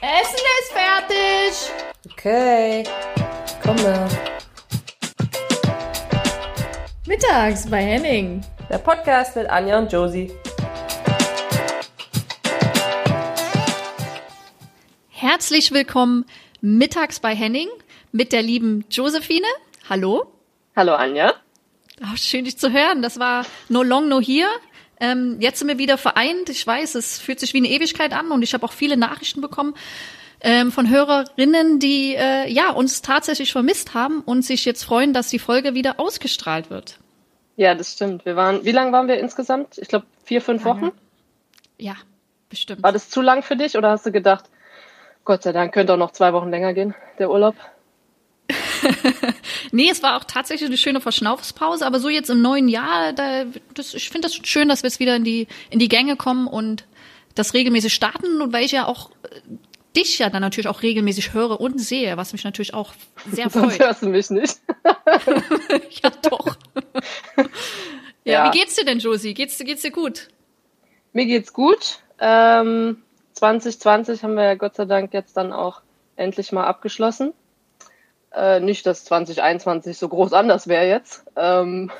Essen ist fertig. Okay, komme. Mittags bei Henning. Der Podcast mit Anja und Josie. Herzlich willkommen mittags bei Henning mit der lieben Josephine. Hallo. Hallo Anja. Oh, schön dich zu hören. Das war No Long No Here. Ähm, jetzt sind wir wieder vereint. Ich weiß, es fühlt sich wie eine Ewigkeit an und ich habe auch viele Nachrichten bekommen ähm, von Hörerinnen, die äh, ja uns tatsächlich vermisst haben und sich jetzt freuen, dass die Folge wieder ausgestrahlt wird. Ja, das stimmt. Wir waren, wie lange waren wir insgesamt? Ich glaube vier, fünf Wochen. Ja, bestimmt. War das zu lang für dich oder hast du gedacht, Gott sei Dank könnte auch noch zwei Wochen länger gehen, der Urlaub? nee, es war auch tatsächlich eine schöne Verschnaufspause, aber so jetzt im neuen Jahr, da, das, ich finde das schön, dass wir jetzt wieder in die, in die Gänge kommen und das regelmäßig starten und weil ich ja auch äh, dich ja dann natürlich auch regelmäßig höre und sehe, was mich natürlich auch sehr freut. Sonst hörst du mich nicht. ja, doch. ja, Ja. wie geht's dir denn, Josie? Geht's, dir- geht's dir gut? Mir geht's gut. Ähm, 2020 haben wir ja Gott sei Dank jetzt dann auch endlich mal abgeschlossen. Äh, nicht, dass 2021 so groß anders wäre jetzt. Ähm,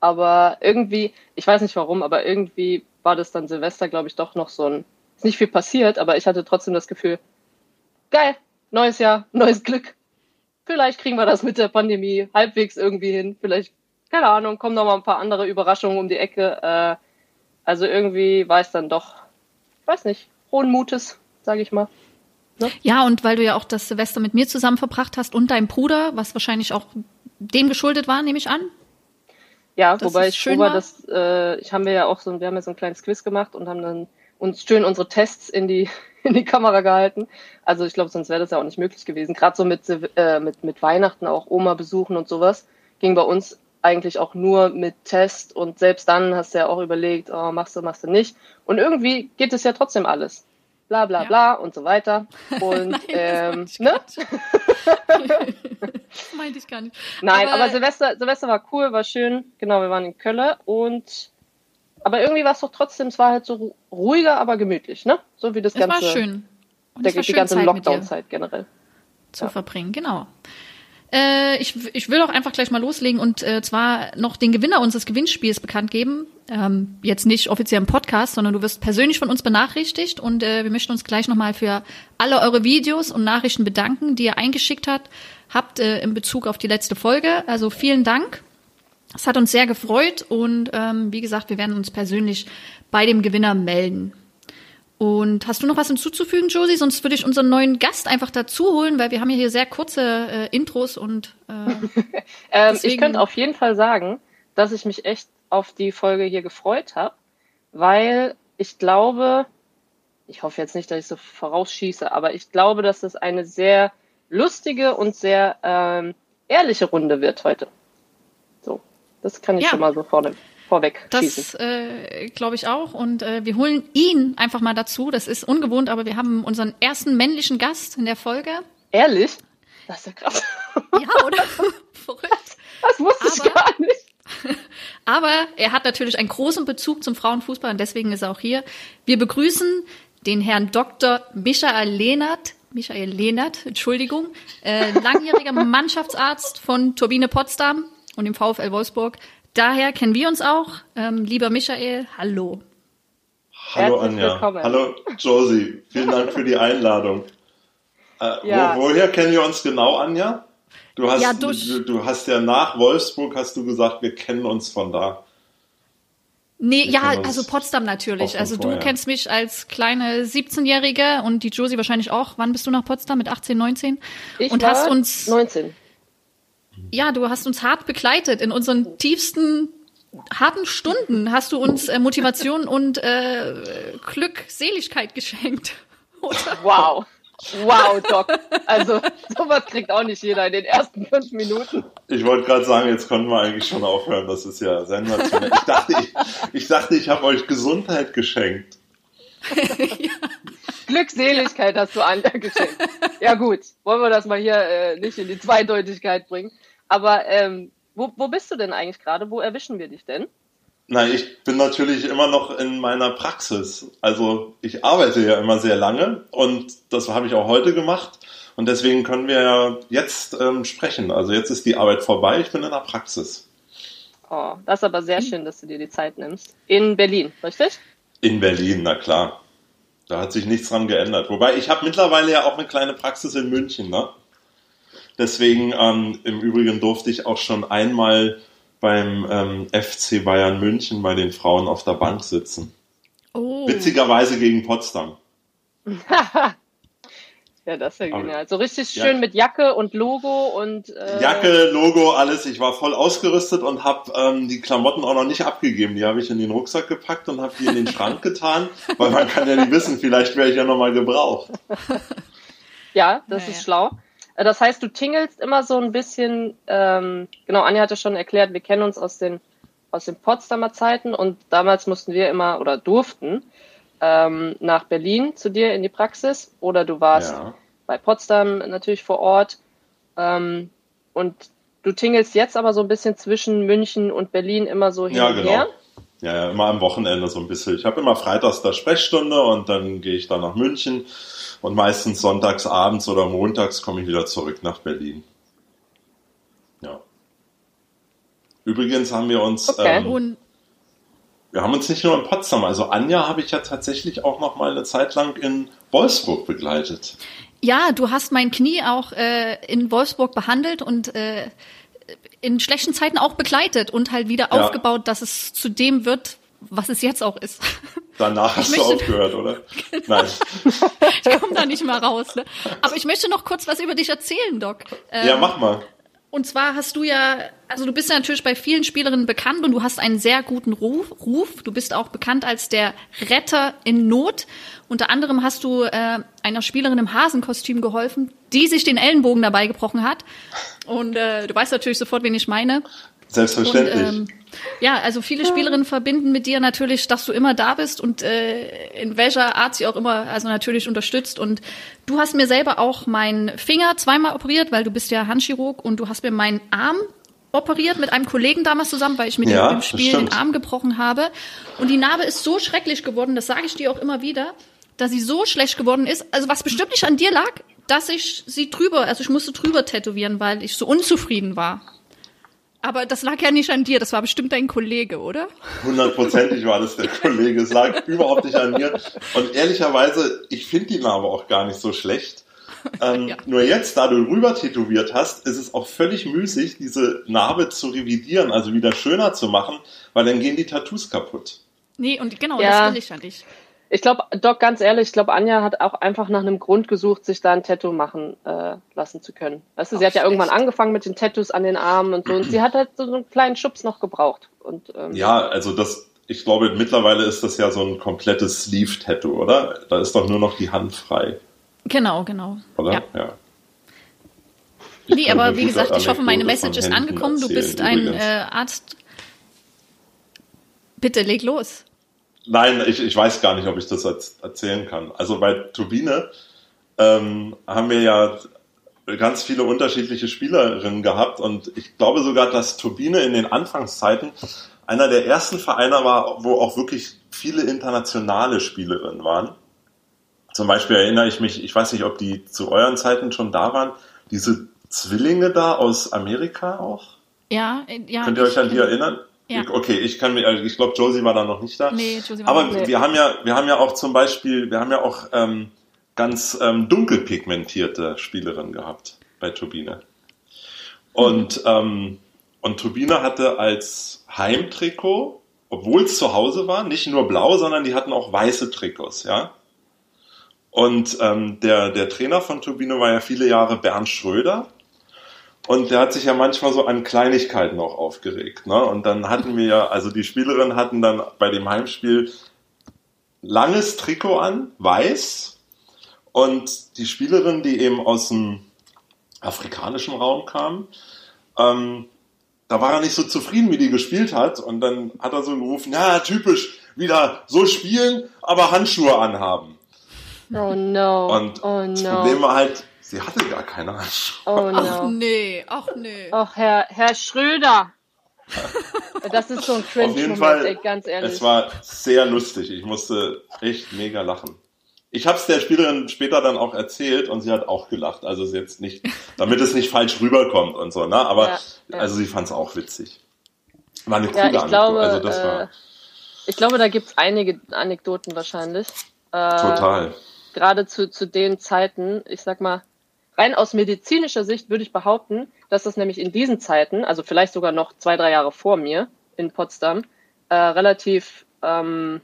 aber irgendwie, ich weiß nicht warum, aber irgendwie war das dann Silvester, glaube ich, doch noch so ein, ist nicht viel passiert, aber ich hatte trotzdem das Gefühl, geil, neues Jahr, neues Glück. Vielleicht kriegen wir das mit der Pandemie halbwegs irgendwie hin. Vielleicht, keine Ahnung, kommen noch mal ein paar andere Überraschungen um die Ecke. Äh, also irgendwie war es dann doch, weiß nicht, hohen Mutes, sage ich mal. Ja, und weil du ja auch das Silvester mit mir zusammen verbracht hast und deinem Bruder, was wahrscheinlich auch dem geschuldet war, nehme ich an. Ja, Das wobei ich schön war, dass äh, ich haben wir ja auch so, wir haben ja so ein kleines Quiz gemacht und haben dann uns schön unsere Tests in die in die Kamera gehalten. Also ich glaube, sonst wäre das ja auch nicht möglich gewesen. Gerade so mit, äh, mit mit Weihnachten auch Oma besuchen und sowas ging bei uns eigentlich auch nur mit Test und selbst dann hast du ja auch überlegt, oh, machst du, machst du nicht. Und irgendwie geht es ja trotzdem alles. Bla bla Ja. bla und so weiter. Und ähm, ne? Meinte ich gar nicht. Nein, Aber- aber, Silvester, Silvester war cool, war schön. Genau, wir waren in Köln und aber irgendwie war es doch trotzdem, es war halt so ru- ruhiger, aber gemütlich, ne? So wie das Es ganze, war schön. Und der, war die schön, ganze mit dir Lockdown-Zeit generell. zu Ja. verbringen, genau. Äh, ich, ich will auch einfach gleich mal loslegen und äh, zwar noch den Gewinner unseres Gewinnspiels bekannt geben. Ähm, jetzt nicht offiziell im Podcast, sondern du wirst persönlich von uns benachrichtigt und äh, wir möchten uns gleich nochmal für alle eure Videos und Nachrichten bedanken, die ihr eingeschickt habt, habt äh, in Bezug auf die letzte Folge. Also vielen Dank. Es hat uns sehr gefreut und ähm, wie gesagt, wir werden uns persönlich bei dem Gewinner melden. Und hast du noch was hinzuzufügen, Josie? Sonst würde ich unseren neuen Gast einfach dazu holen, weil wir haben ja hier sehr kurze äh, Intros und äh, Ähm, ich könnte auf jeden Fall sagen, dass ich mich echt auf die Folge hier gefreut habe, weil ich glaube, ich hoffe jetzt nicht, dass ich so vorausschieße, aber ich glaube, dass es eine sehr lustige und sehr ähm, ehrliche Runde wird heute. So, das kann ich Ja. schon mal so vorne, vorweg das äh, glaube ich auch. Und äh, wir holen ihn einfach mal dazu. Das ist ungewohnt, aber wir haben unseren ersten männlichen Gast in der Folge. Ehrlich? Das ist ja krass. Ja, oder? Verrückt. Das wusste ich Aber- gar nicht. Aber er hat natürlich einen großen Bezug zum Frauenfußball und deswegen ist er auch hier. Wir begrüßen den Herrn Dr. Michael Lehnert. Michael Lehnert, Entschuldigung, äh, langjähriger Mannschaftsarzt von Turbine Potsdam und dem VfL Wolfsburg. Daher kennen wir uns auch. Ähm, lieber Michael, hallo. Hallo Herzlich Anja. willkommen. Hallo Josie. Vielen Dank für die Einladung. Äh, Ja. wo, woher kennen wir uns genau, Anja? Du hast, Ja, du, du hast ja nach Wolfsburg hast du gesagt, wir kennen uns von da. Nee, Wir ja, also Potsdam natürlich. Also du vorher. kennst mich als kleine 17-Jährige und die Josie wahrscheinlich auch. Wann bist du nach Potsdam? Mit 18, 19? Ich und war hast uns 19. Ja, du hast uns hart begleitet. In unseren tiefsten, harten Stunden hast du uns äh, Motivation und äh, Glückseligkeit geschenkt. Oder? Wow. Wow, Doc. Also, sowas kriegt auch nicht jeder in den ersten fünf Minuten. Ich wollte gerade sagen, jetzt konnten wir eigentlich schon aufhören. Das ist ja sensationell. Ich dachte, ich, ich, dachte, ich habe euch Gesundheit geschenkt. Glückseligkeit hast du Anja geschenkt. Ja gut, wollen wir das mal hier äh, nicht in die Zweideutigkeit bringen. Aber ähm, wo, wo bist du denn eigentlich gerade? Wo erwischen wir dich denn? Na, ich bin natürlich immer noch in meiner Praxis. Also ich arbeite ja immer sehr lange und das habe ich auch heute gemacht. Und deswegen können wir ja jetzt ähm, sprechen. Also jetzt ist die Arbeit vorbei, ich bin in der Praxis. Oh, das ist aber sehr schön, dass du dir die Zeit nimmst. In Berlin, richtig? In Berlin, na klar. Da hat sich nichts dran geändert. Wobei ich habe mittlerweile ja auch eine kleine Praxis in München. Ne? Deswegen ähm, im Übrigen durfte ich auch schon einmal beim ähm, FC Bayern München bei den Frauen auf der Bank sitzen. Oh. Witzigerweise gegen Potsdam. Ja, das ist ja Aber- genial. So richtig Ja. schön mit Jacke und Logo und äh, Jacke, Logo, alles. Ich war voll ausgerüstet und habe ähm, die Klamotten auch noch nicht abgegeben. Die habe ich in den Rucksack gepackt und habe die in den Schrank getan, weil man kann ja nicht wissen, vielleicht wäre ich ja nochmal gebraucht. Ja, das Ja, ist ja. schlau. Äh, Das heißt, du tingelst immer so ein bisschen, ähm, genau, Anja hatte schon erklärt, wir kennen uns aus den, aus den Potsdamer Zeiten und damals mussten wir immer oder durften ähm, nach Berlin zu dir in die Praxis oder du warst Ja. bei Potsdam natürlich vor Ort. Ähm, und du tingelst jetzt aber so ein bisschen zwischen München und Berlin immer so hin Ja, und genau. her. Ja, ja, immer am Wochenende so ein bisschen. Ich habe immer freitags da Sprechstunde und dann gehe ich dann nach München und meistens sonntags abends oder montags komme ich wieder zurück nach Berlin. Ja. Übrigens haben wir uns, Okay. ähm, Und wir haben uns nicht nur in Potsdam, also Anja habe ich ja tatsächlich auch noch mal eine Zeit lang in Wolfsburg begleitet. ja, du hast mein Knie auch äh, in Wolfsburg behandelt und äh, in schlechten Zeiten auch begleitet und halt wieder Ja. aufgebaut, dass es zu dem wird, was es jetzt auch ist. Danach hast du möchte- aufgehört, oder? Nein. Ich komme da nicht mal raus. Ne? Aber ich möchte noch kurz was über dich erzählen, Doc. Ähm, Ja, mach mal. Und zwar hast du ja, also du bist ja natürlich bei vielen Spielerinnen bekannt und du hast einen sehr guten Ruf. Ruf. Du bist auch bekannt als der Retter in Not. Unter anderem hast du äh, einer Spielerin im Hasenkostüm geholfen, die sich den Ellenbogen dabei gebrochen hat. Und äh, du weißt natürlich sofort, wen ich meine. Selbstverständlich. Und, ähm, ja, also viele Spielerinnen verbinden mit dir natürlich, dass du immer da bist und äh, in welcher Art sie auch immer, also natürlich unterstützt. Und du hast mir selber auch meinen Finger zweimal operiert, weil du bist ja Handchirurg und du hast mir meinen Arm operiert mit einem Kollegen damals zusammen, weil ich mit Ja, ihm im Spiel den. Arm gebrochen habe. Und die Narbe ist so schrecklich geworden, das sage ich dir auch immer wieder, dass sie so schlecht geworden ist. Also was bestimmt nicht an dir lag, dass ich sie drüber, also ich musste drüber tätowieren, weil ich so unzufrieden war. Aber das lag ja nicht an dir, das war bestimmt dein Kollege, oder? Hundertprozentig war das der Kollege. Es lag überhaupt nicht an mir. Und ehrlicherweise, ich finde die Narbe auch gar nicht so schlecht. Ähm, Ja. Nur jetzt, da du rüber tätowiert hast, ist es auch völlig müßig, diese Narbe zu revidieren, also wieder schöner zu machen, weil dann gehen die Tattoos kaputt. Nee, und genau, Ja. das will ich ja nicht. Ich glaube, Doc, ganz ehrlich, ich glaube, Anja hat auch einfach nach einem Grund gesucht, sich da ein Tattoo machen äh, lassen zu können. Weißt du, sie hat ja irgendwann angefangen mit den Tattoos an den Armen und so. Und sie hat halt so einen kleinen Schubs noch gebraucht. Und ähm, Ja, also das, ich glaube, mittlerweile ist das ja so ein komplettes Sleeve-Tattoo, oder? Da ist doch nur noch die Hand frei, Genau, genau. oder? Ja. ja. Nee, aber wie gesagt, ich hoffe, meine Message ist angekommen. Du erzählen, bist ein äh, Arzt. Bitte leg los. Nein, ich, ich weiß gar nicht, ob ich das erz- erzählen kann. Also bei Turbine ähm, haben wir ja ganz viele unterschiedliche Spielerinnen gehabt und ich glaube sogar, dass Turbine in den Anfangszeiten einer der ersten Vereine war, wo auch wirklich viele internationale Spielerinnen waren. Zum Beispiel erinnere ich mich, ich weiß nicht, ob die zu euren Zeiten schon da waren, diese Zwillinge da aus Amerika auch. Ja, äh, ja. Könnt ihr euch an die erinnern? Ja. Okay, ich kann mir, also ich glaube, Josie war da noch nicht da. Nee, Josie war Aber nicht. wir haben ja, wir haben ja auch zum Beispiel, wir haben ja auch ähm, ganz ähm, dunkel pigmentierte Spielerinnen gehabt bei Turbine. Und ähm, und Turbine hatte als Heimtrikot, obwohl es zu Hause war, nicht nur blau, sondern die hatten auch weiße Trikots, ja. Und ähm, der der Trainer von Turbine war ja viele Jahre Bernd Schröder. Und der hat sich ja manchmal so an Kleinigkeiten auch aufgeregt. Ne? Und dann hatten wir ja, also die Spielerinnen hatten dann bei dem Heimspiel langes Trikot an, weiß. Und die Spielerin, die eben aus dem afrikanischen Raum kam, ähm, da war er nicht so zufrieden, wie die gespielt hat. Und dann hat er so gerufen, ja, typisch, wieder so spielen, aber Handschuhe anhaben. Oh no. Und oh das no. Problem war halt, sie hatte gar keine Handschuhe. Oh Ach no. nee, ach nee. Ach, Herr, Herr Schröder. Das ist so ein Auf jeden Fall, ey, ganz ehrlich. es war sehr lustig. Ich musste echt mega lachen. Ich habe es der Spielerin später dann auch erzählt und sie hat auch gelacht. Also ist jetzt nicht, damit es nicht falsch rüberkommt und so, ne? Aber Ja, ja. also sie fand es auch witzig. War eine coole ja, ich Anekdote. glaube, also das äh, war ich glaube, da gibt's einige Anekdoten wahrscheinlich. Äh, total. Gerade zu, zu den Zeiten, ich sag mal, rein aus medizinischer Sicht würde ich behaupten, dass das nämlich in diesen Zeiten, also vielleicht sogar noch zwei, drei Jahre vor mir in Potsdam, äh, relativ ähm,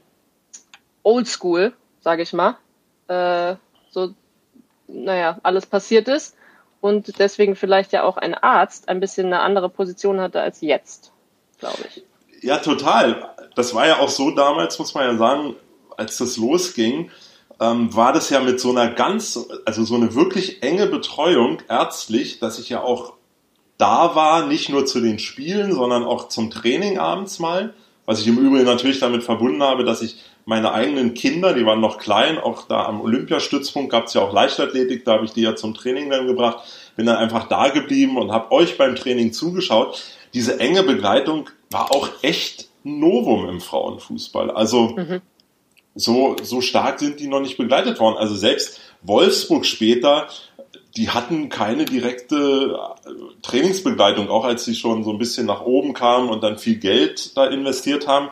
oldschool, sage ich mal, äh, so, naja, alles passiert ist und deswegen vielleicht ja auch ein Arzt ein bisschen eine andere Position hatte als jetzt, glaube ich. Ja, total. Das war ja auch so damals, muss man ja sagen, als das losging, ähm, war das ja mit so einer ganz, also so eine wirklich enge Betreuung ärztlich, dass ich ja auch da war, nicht nur zu den Spielen, sondern auch zum Training abends mal. Was ich im Übrigen natürlich damit verbunden habe, dass ich meine eigenen Kinder, die waren noch klein, auch da am Olympiastützpunkt gab es ja auch Leichtathletik, da habe ich die ja zum Training dann gebracht, bin dann einfach da geblieben und habe euch beim Training zugeschaut. Diese enge Begleitung war auch echt ein Novum im Frauenfußball. Also so, so stark sind die noch nicht begleitet worden. Also selbst Wolfsburg später, die hatten keine direkte äh, Trainingsbegleitung, auch als sie schon so ein bisschen nach oben kamen und dann viel Geld da investiert haben.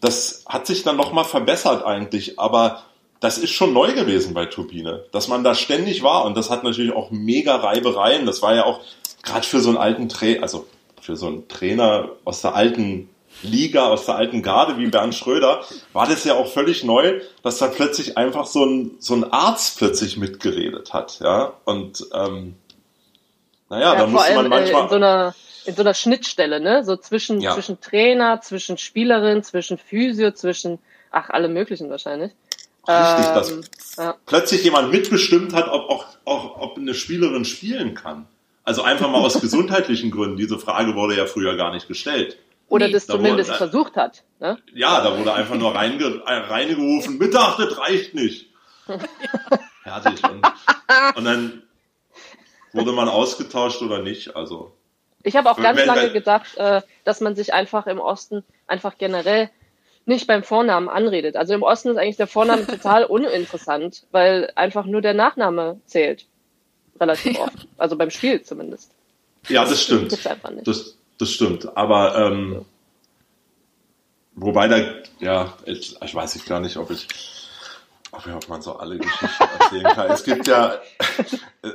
Das hat sich dann nochmal verbessert eigentlich, aber das ist schon neu gewesen bei Turbine, dass man da ständig war und das hat natürlich auch mega Reibereien. Das war ja auch gerade für so einen alten Trainer, also für so einen Trainer aus der alten Liga, aus der alten Garde wie Bernd Schröder, war das ja auch völlig neu, dass da plötzlich einfach so ein, so ein Arzt plötzlich mitgeredet hat, ja. Und ähm, naja, da vor musste man äh, manchmal. in so einer in so einer Schnittstelle, ne? So zwischen Ja. zwischen Trainer, zwischen Spielerin, zwischen Physio, zwischen ach alle möglichen wahrscheinlich. Richtig, dass Ähm, ja. plötzlich jemand mitbestimmt hat, ob auch, auch ob eine Spielerin spielen kann. Also einfach mal aus gesundheitlichen Gründen. Diese Frage wurde ja früher gar nicht gestellt. Oder Nee. das Da zumindest wurde- versucht hat. Ne? Ja, da wurde einfach nur reinge, äh, reingerufen, Mittag, das reicht nicht. Fertig. Und, und dann wurde man ausgetauscht oder nicht. Also Ich habe auch Wenn- ganz wenn- lange gedacht, äh, dass man sich einfach im Osten einfach generell nicht beim Vornamen anredet. Also im Osten ist eigentlich der Vorname total uninteressant, weil einfach nur der Nachname zählt. Relativ oft. Also beim Spiel zumindest. ja, das stimmt. Einfach nicht. Das, das stimmt. Aber ähm, wobei da, ja, ich, ich weiß ich gar nicht, ob ich, ob, ich- ob man so alle Geschichten erzählen kann. Es gibt ja, äh,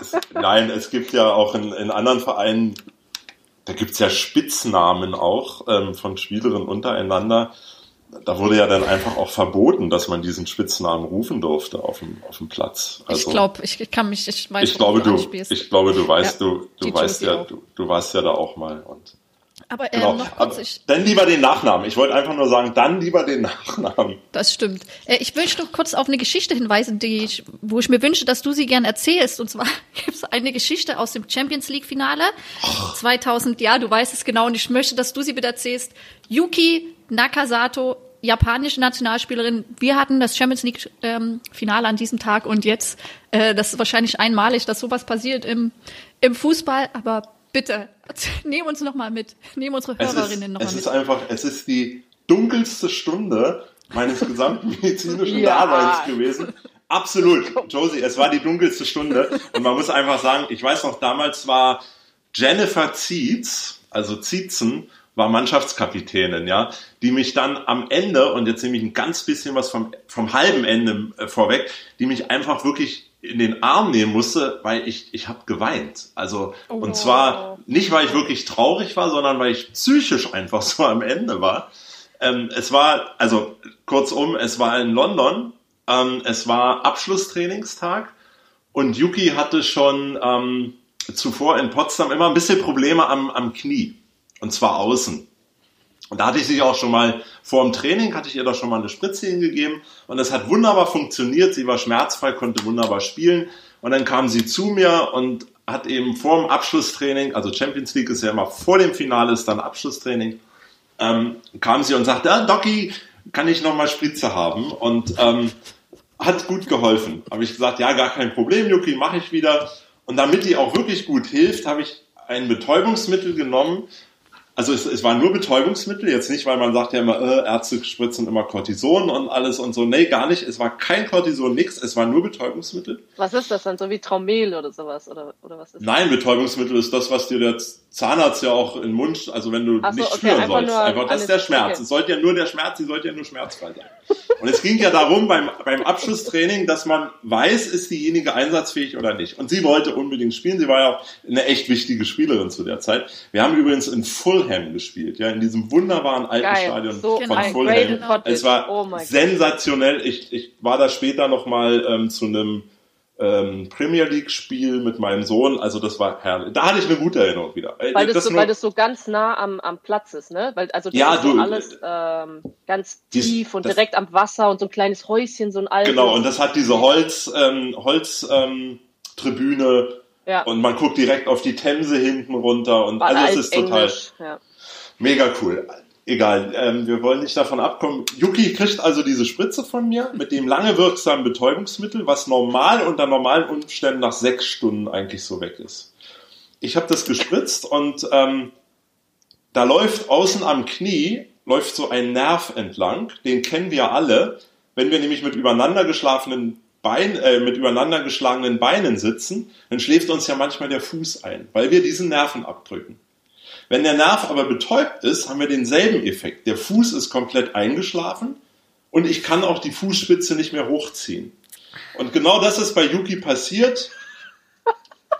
es, nein, es gibt ja auch in, in anderen Vereinen, da gibt's ja Spitznamen auch ähm, von Spielerinnen untereinander. Da wurde ja dann einfach auch verboten, dass man diesen Spitznamen rufen durfte auf dem, auf dem Platz. ich glaube, ich kann mich, ich weiß, Also ich glaube, du, anspielst. ich glaube, du weißt, Ja, du, du weißt ja, auch. du, du warst ja da auch mal und Aber ähm, genau. noch kurz, Aber ich, dann lieber den Nachnamen. Ich wollte einfach nur sagen, dann lieber den Nachnamen. das stimmt. Äh, ich möchte noch kurz auf eine Geschichte hinweisen, die ich, wo ich mir wünsche, dass du sie gern erzählst. Und zwar gibt es eine Geschichte aus dem Champions League Finale 2000. Ja, du weißt es genau. Und ich möchte, dass du sie bitte erzählst. Yuki Nakasato, japanische Nationalspielerin. Wir hatten das Champions League ähm, Finale an diesem Tag und jetzt, äh, das ist wahrscheinlich einmalig, dass sowas passiert im, im Fußball. Aber bitte, nehm uns noch mal mit. Nehm unsere Hörerinnen ist, noch mal es mit. ist einfach, es ist die dunkelste Stunde meines gesamten medizinischen Ja. Daseins gewesen. Absolut, Josie, es war die dunkelste Stunde. Und man muss einfach sagen, ich weiß noch, damals war Jennifer Zietz, also Zietzen, war Mannschaftskapitänin, ja, die mich dann am Ende, und jetzt nehme ich ein ganz bisschen was vom, vom halben Ende äh, vorweg, die mich einfach wirklich in den Arm nehmen musste, weil ich, ich habe geweint. Also, und zwar nicht, weil ich wirklich traurig war, sondern weil ich psychisch einfach so am Ende war. Ähm, es war, also kurzum, es war in London, ähm, es war Abschlusstrainingstag und Yuki hatte schon ähm, zuvor in Potsdam immer ein bisschen Probleme am, am Knie. Und zwar außen. Und da hatte ich sich auch schon mal vor dem Training, hatte ich ihr da schon mal eine Spritze hingegeben. Und das hat wunderbar funktioniert. Sie war schmerzfrei, konnte wunderbar spielen. Und dann kam sie zu mir und hat eben vor dem Abschlusstraining, also Champions League ist ja immer vor dem Finale, ist dann Abschlusstraining, ähm, kam sie und sagte, ah, Doki, kann ich noch mal Spritze haben? Und ähm, hat gut geholfen. Habe ich gesagt, ja, gar kein Problem, Yuki, mache ich wieder. Und damit die auch wirklich gut hilft, habe ich ein Betäubungsmittel genommen, Also es, es war nur Betäubungsmittel, jetzt nicht, weil man sagt ja immer, äh, Ärzte spritzen immer Cortison und alles und so. Nee, gar nicht. Es war kein Cortison, nix. Es war nur Betäubungsmittel. Was ist das dann? So wie Traumel oder sowas? Oder, oder was ist Nein, Betäubungsmittel ist das, was dir der Zahnarzt ja auch in den Mund, also wenn du so, nicht okay, spüren sollst. Einfach, das ist der Schmerz. okay. Es sollte ja nur der Schmerz, sie sollte ja nur schmerzfrei sein. Und es ging ja darum beim, beim Abschlusstraining, dass man weiß, ist diejenige einsatzfähig oder nicht. Und sie wollte unbedingt spielen. Sie war ja auch eine echt wichtige Spielerin zu der Zeit. Wir haben übrigens in Fulham gespielt, ja, in diesem wunderbaren alten Geil. Stadion So von Fulham. Es war Oh sensationell. Ich, ich war da später nochmal ähm, zu einem ähm, Premier League Spiel mit meinem Sohn. Also das war herrlich. Da hatte ich eine gute Erinnerung wieder. Äh, Weil das, das so, nur- weil das so ganz nah am, am Platz ist, ne? Weil, also das Ja, ist so du, alles ähm, ganz dies- tief und das- direkt am Wasser und so ein kleines Häuschen, so ein altes. Genau, und das hat diese Holz, ähm, Holz ähm, Tribüne ja, und man guckt direkt auf die Themse hinten runter und war also es ist total Ja. mega cool. Egal, ähm, wir wollen nicht davon abkommen. Yuki kriegt also diese Spritze von mir mit dem lange wirksamen Betäubungsmittel, was normal unter normalen Umständen nach sechs Stunden eigentlich so weg ist. Ich habe das gespritzt und ähm, da läuft außen am Knie läuft so ein Nerv entlang, den kennen wir alle, wenn wir nämlich mit übereinander geschlafenen Bein, äh, mit übereinander geschlagenen Beinen sitzen, dann schläft uns ja manchmal der Fuß ein, weil wir diesen Nerven abdrücken. Wenn der Nerv aber betäubt ist, haben wir denselben Effekt. Der Fuß ist komplett eingeschlafen und ich kann auch die Fußspitze nicht mehr hochziehen. Und genau das ist bei Yuki passiert.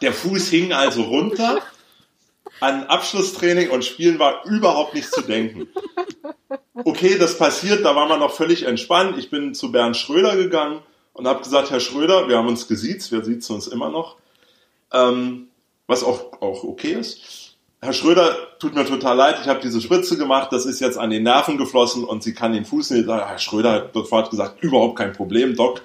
Der Fuß hing also runter. An Abschlusstraining und Spielen war überhaupt nicht zu denken. Okay, das passiert, da war man noch völlig entspannt. Ich bin zu Bernd Schröder gegangen und habe gesagt, Herr Schröder, wir haben uns gesiezt, wir siezen uns immer noch, ähm, was auch, auch okay ist. Herr Schröder, tut mir total leid, ich habe diese Spritze gemacht, das ist jetzt an den Nerven geflossen und sie kann den Fuß nicht. Herr Schröder hat sofort gesagt, überhaupt kein Problem, Doc.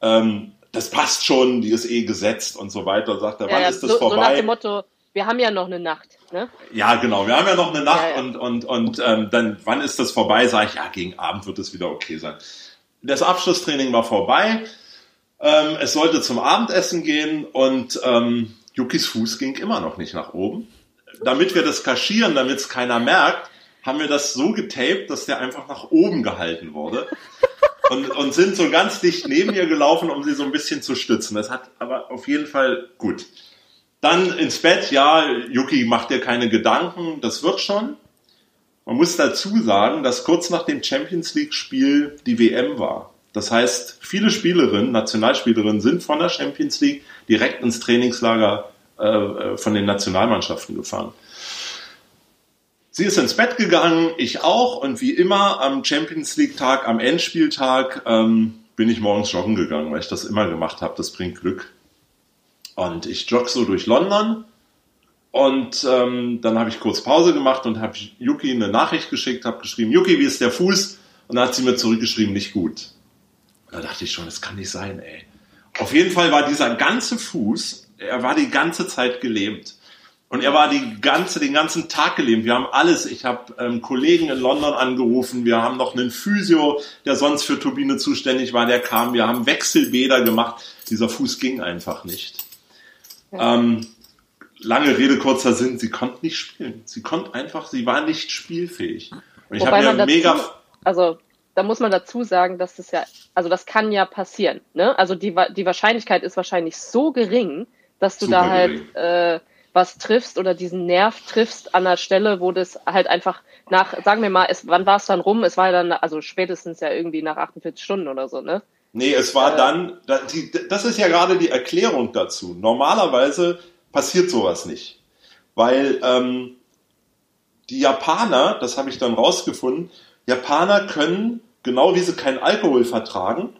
Ähm, das passt schon, die ist eh gesetzt und so weiter. Sagt er, Ja, wann ja, ist das so, so nach vorbei? dem Motto, wir haben ja noch eine Nacht, ne? Ja, genau. Wir haben ja noch eine Nacht ja. und, und, und ähm, dann, wann ist das vorbei? Sag ich, ja, gegen Abend wird es wieder okay sein. Das Abschlusstraining war vorbei. Ähm, es sollte zum Abendessen gehen und ähm, Yukis Fuß ging immer noch nicht nach oben. Damit wir das kaschieren, damit es keiner merkt, haben wir das so getaped, dass der einfach nach oben gehalten wurde. Und, und sind so ganz dicht neben ihr gelaufen, um sie so ein bisschen zu stützen. Das hat aber auf jeden Fall gut. Dann ins Bett, ja, Yuki, mach dir keine Gedanken, das wird schon. Man muss dazu sagen, dass kurz nach dem Champions League-Spiel die WM war. Das heißt, viele Spielerinnen, Nationalspielerinnen, sind von der Champions League direkt ins Trainingslager äh, von den Nationalmannschaften gefahren. Sie ist ins Bett gegangen, ich auch, und wie immer am Champions League-Tag, am Endspieltag, ähm, bin ich morgens joggen gegangen, weil ich das immer gemacht habe. Das bringt Glück. Und ich jogge so durch London und ähm, dann habe ich kurz Pause gemacht und habe Yuki eine Nachricht geschickt, habe geschrieben, Yuki, wie ist der Fuß? Und dann hat sie mir zurückgeschrieben, nicht gut. Und da dachte ich schon, das kann nicht sein, ey. Auf jeden Fall war dieser ganze Fuß, er war die ganze Zeit gelähmt. Und er war die ganze, den ganzen Tag gelähmt. Wir haben alles. Ich habe ähm, Kollegen in London angerufen. Wir haben noch einen Physio, der sonst für Turbine zuständig war, der kam. Wir haben Wechselbäder gemacht. Dieser Fuß ging einfach nicht. Ähm, lange Rede, kurzer Sinn. Sie konnte nicht spielen. Sie konnte einfach, sie war nicht spielfähig. Und ich habe mir man dazu, mega, also da muss man dazu sagen, dass das ja, also das kann ja passieren, ne? Also die, die Wahrscheinlichkeit ist wahrscheinlich so gering, dass du da Super halt äh, was triffst oder diesen Nerv triffst an der Stelle, wo das halt einfach nach, sagen wir mal, es, wann war es dann rum? Es war ja dann, also spätestens ja irgendwie nach 48 Stunden oder so, ne? Nee, es war Äh. dann, da- das ist ja gerade die Erklärung dazu. Normalerweise passiert sowas nicht. Weil ähm, die Japaner, das habe ich dann rausgefunden, Japaner können, genau wie sie keinen Alkohol vertragen,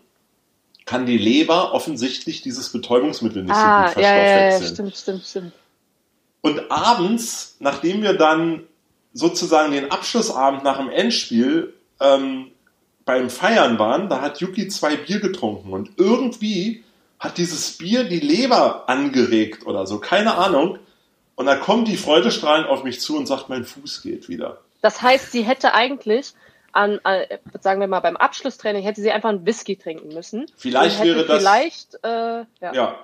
kann die Leber offensichtlich dieses Betäubungsmittel nicht so ah, gut ja, ja, ja, verstoffwechseln. stimmt, stimmt, stimmt. Und abends, nachdem wir dann sozusagen den Abschlussabend nach dem Endspiel ähm, beim Feiern waren, da hat Yuki zwei Bier getrunken und irgendwie hat dieses Bier die Leber angeregt oder so, keine Ahnung. Und da kommt die Freudestrahlend auf mich zu und sagt, mein Fuß geht wieder. Das heißt, sie hätte eigentlich an, an, sagen wir mal, beim Abschlusstraining hätte sie einfach einen Whisky trinken müssen. Vielleicht wäre das- Vielleicht, äh, ja. Ja,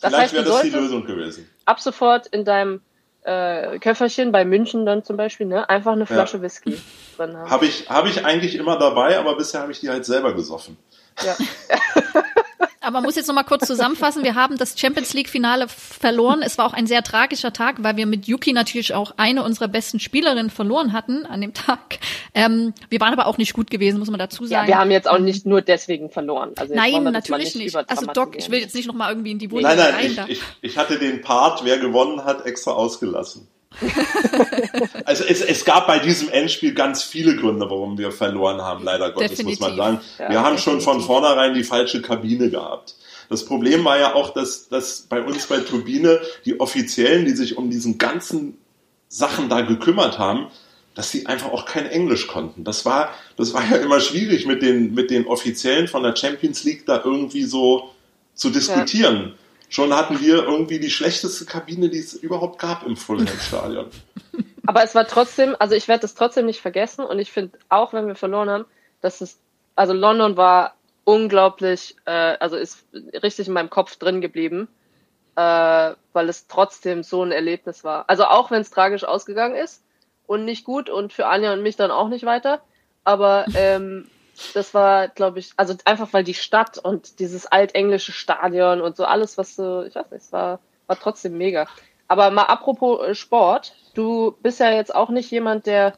Das vielleicht heißt, wäre das die Lösung gewesen. ab sofort in deinem äh, Köfferchen bei München dann zum Beispiel, ne? Einfach eine Flasche ja. Whisky drin haben. Habe ich, hab ich eigentlich immer dabei, aber bisher habe ich die halt selber gesoffen. Ja. Aber man muss jetzt noch mal kurz zusammenfassen. Wir haben das Champions League Finale verloren. Es war auch ein sehr tragischer Tag, weil wir mit Yuki natürlich auch eine unserer besten Spielerinnen verloren hatten an dem Tag. Ähm, wir waren aber auch nicht gut gewesen, muss man dazu sagen. Ja, wir haben jetzt auch nicht nur deswegen verloren. Also nein, natürlich nicht. nicht. Also Doc, ich will jetzt nicht noch mal irgendwie in die Wunde rein. Nein, nein, ich, ich, ich hatte den Part, wer gewonnen hat, extra ausgelassen. also es, es gab bei diesem Endspiel ganz viele Gründe, warum wir verloren haben, leider Gottes, definitiv. muss man sagen. Wir ja, haben definitiv. schon von vornherein die falsche Kabine gehabt. Das Problem war ja auch, dass, dass bei uns bei Turbine die Offiziellen, die sich um diesen ganzen Sachen da gekümmert haben, dass sie einfach auch kein Englisch konnten. Das war, das war ja immer schwierig mit den, mit den Offiziellen von der Champions League da irgendwie so zu diskutieren. Ja. Schon hatten wir irgendwie die schlechteste Kabine, die es überhaupt gab im Fulham-Stadion. Aber es war trotzdem, also ich werde es trotzdem nicht vergessen und ich finde auch, wenn wir verloren haben, dass es, also London war unglaublich, äh, also ist richtig in meinem Kopf drin geblieben, äh, weil es trotzdem so ein Erlebnis war. Also auch wenn es tragisch ausgegangen ist und nicht gut und für Anja und mich dann auch nicht weiter, aber ähm, das war, glaube ich, also einfach weil die Stadt und dieses altenglische Stadion und so alles, was so, ich weiß nicht, es war, war trotzdem mega. Aber mal apropos äh, Sport, du bist ja jetzt auch nicht jemand, der,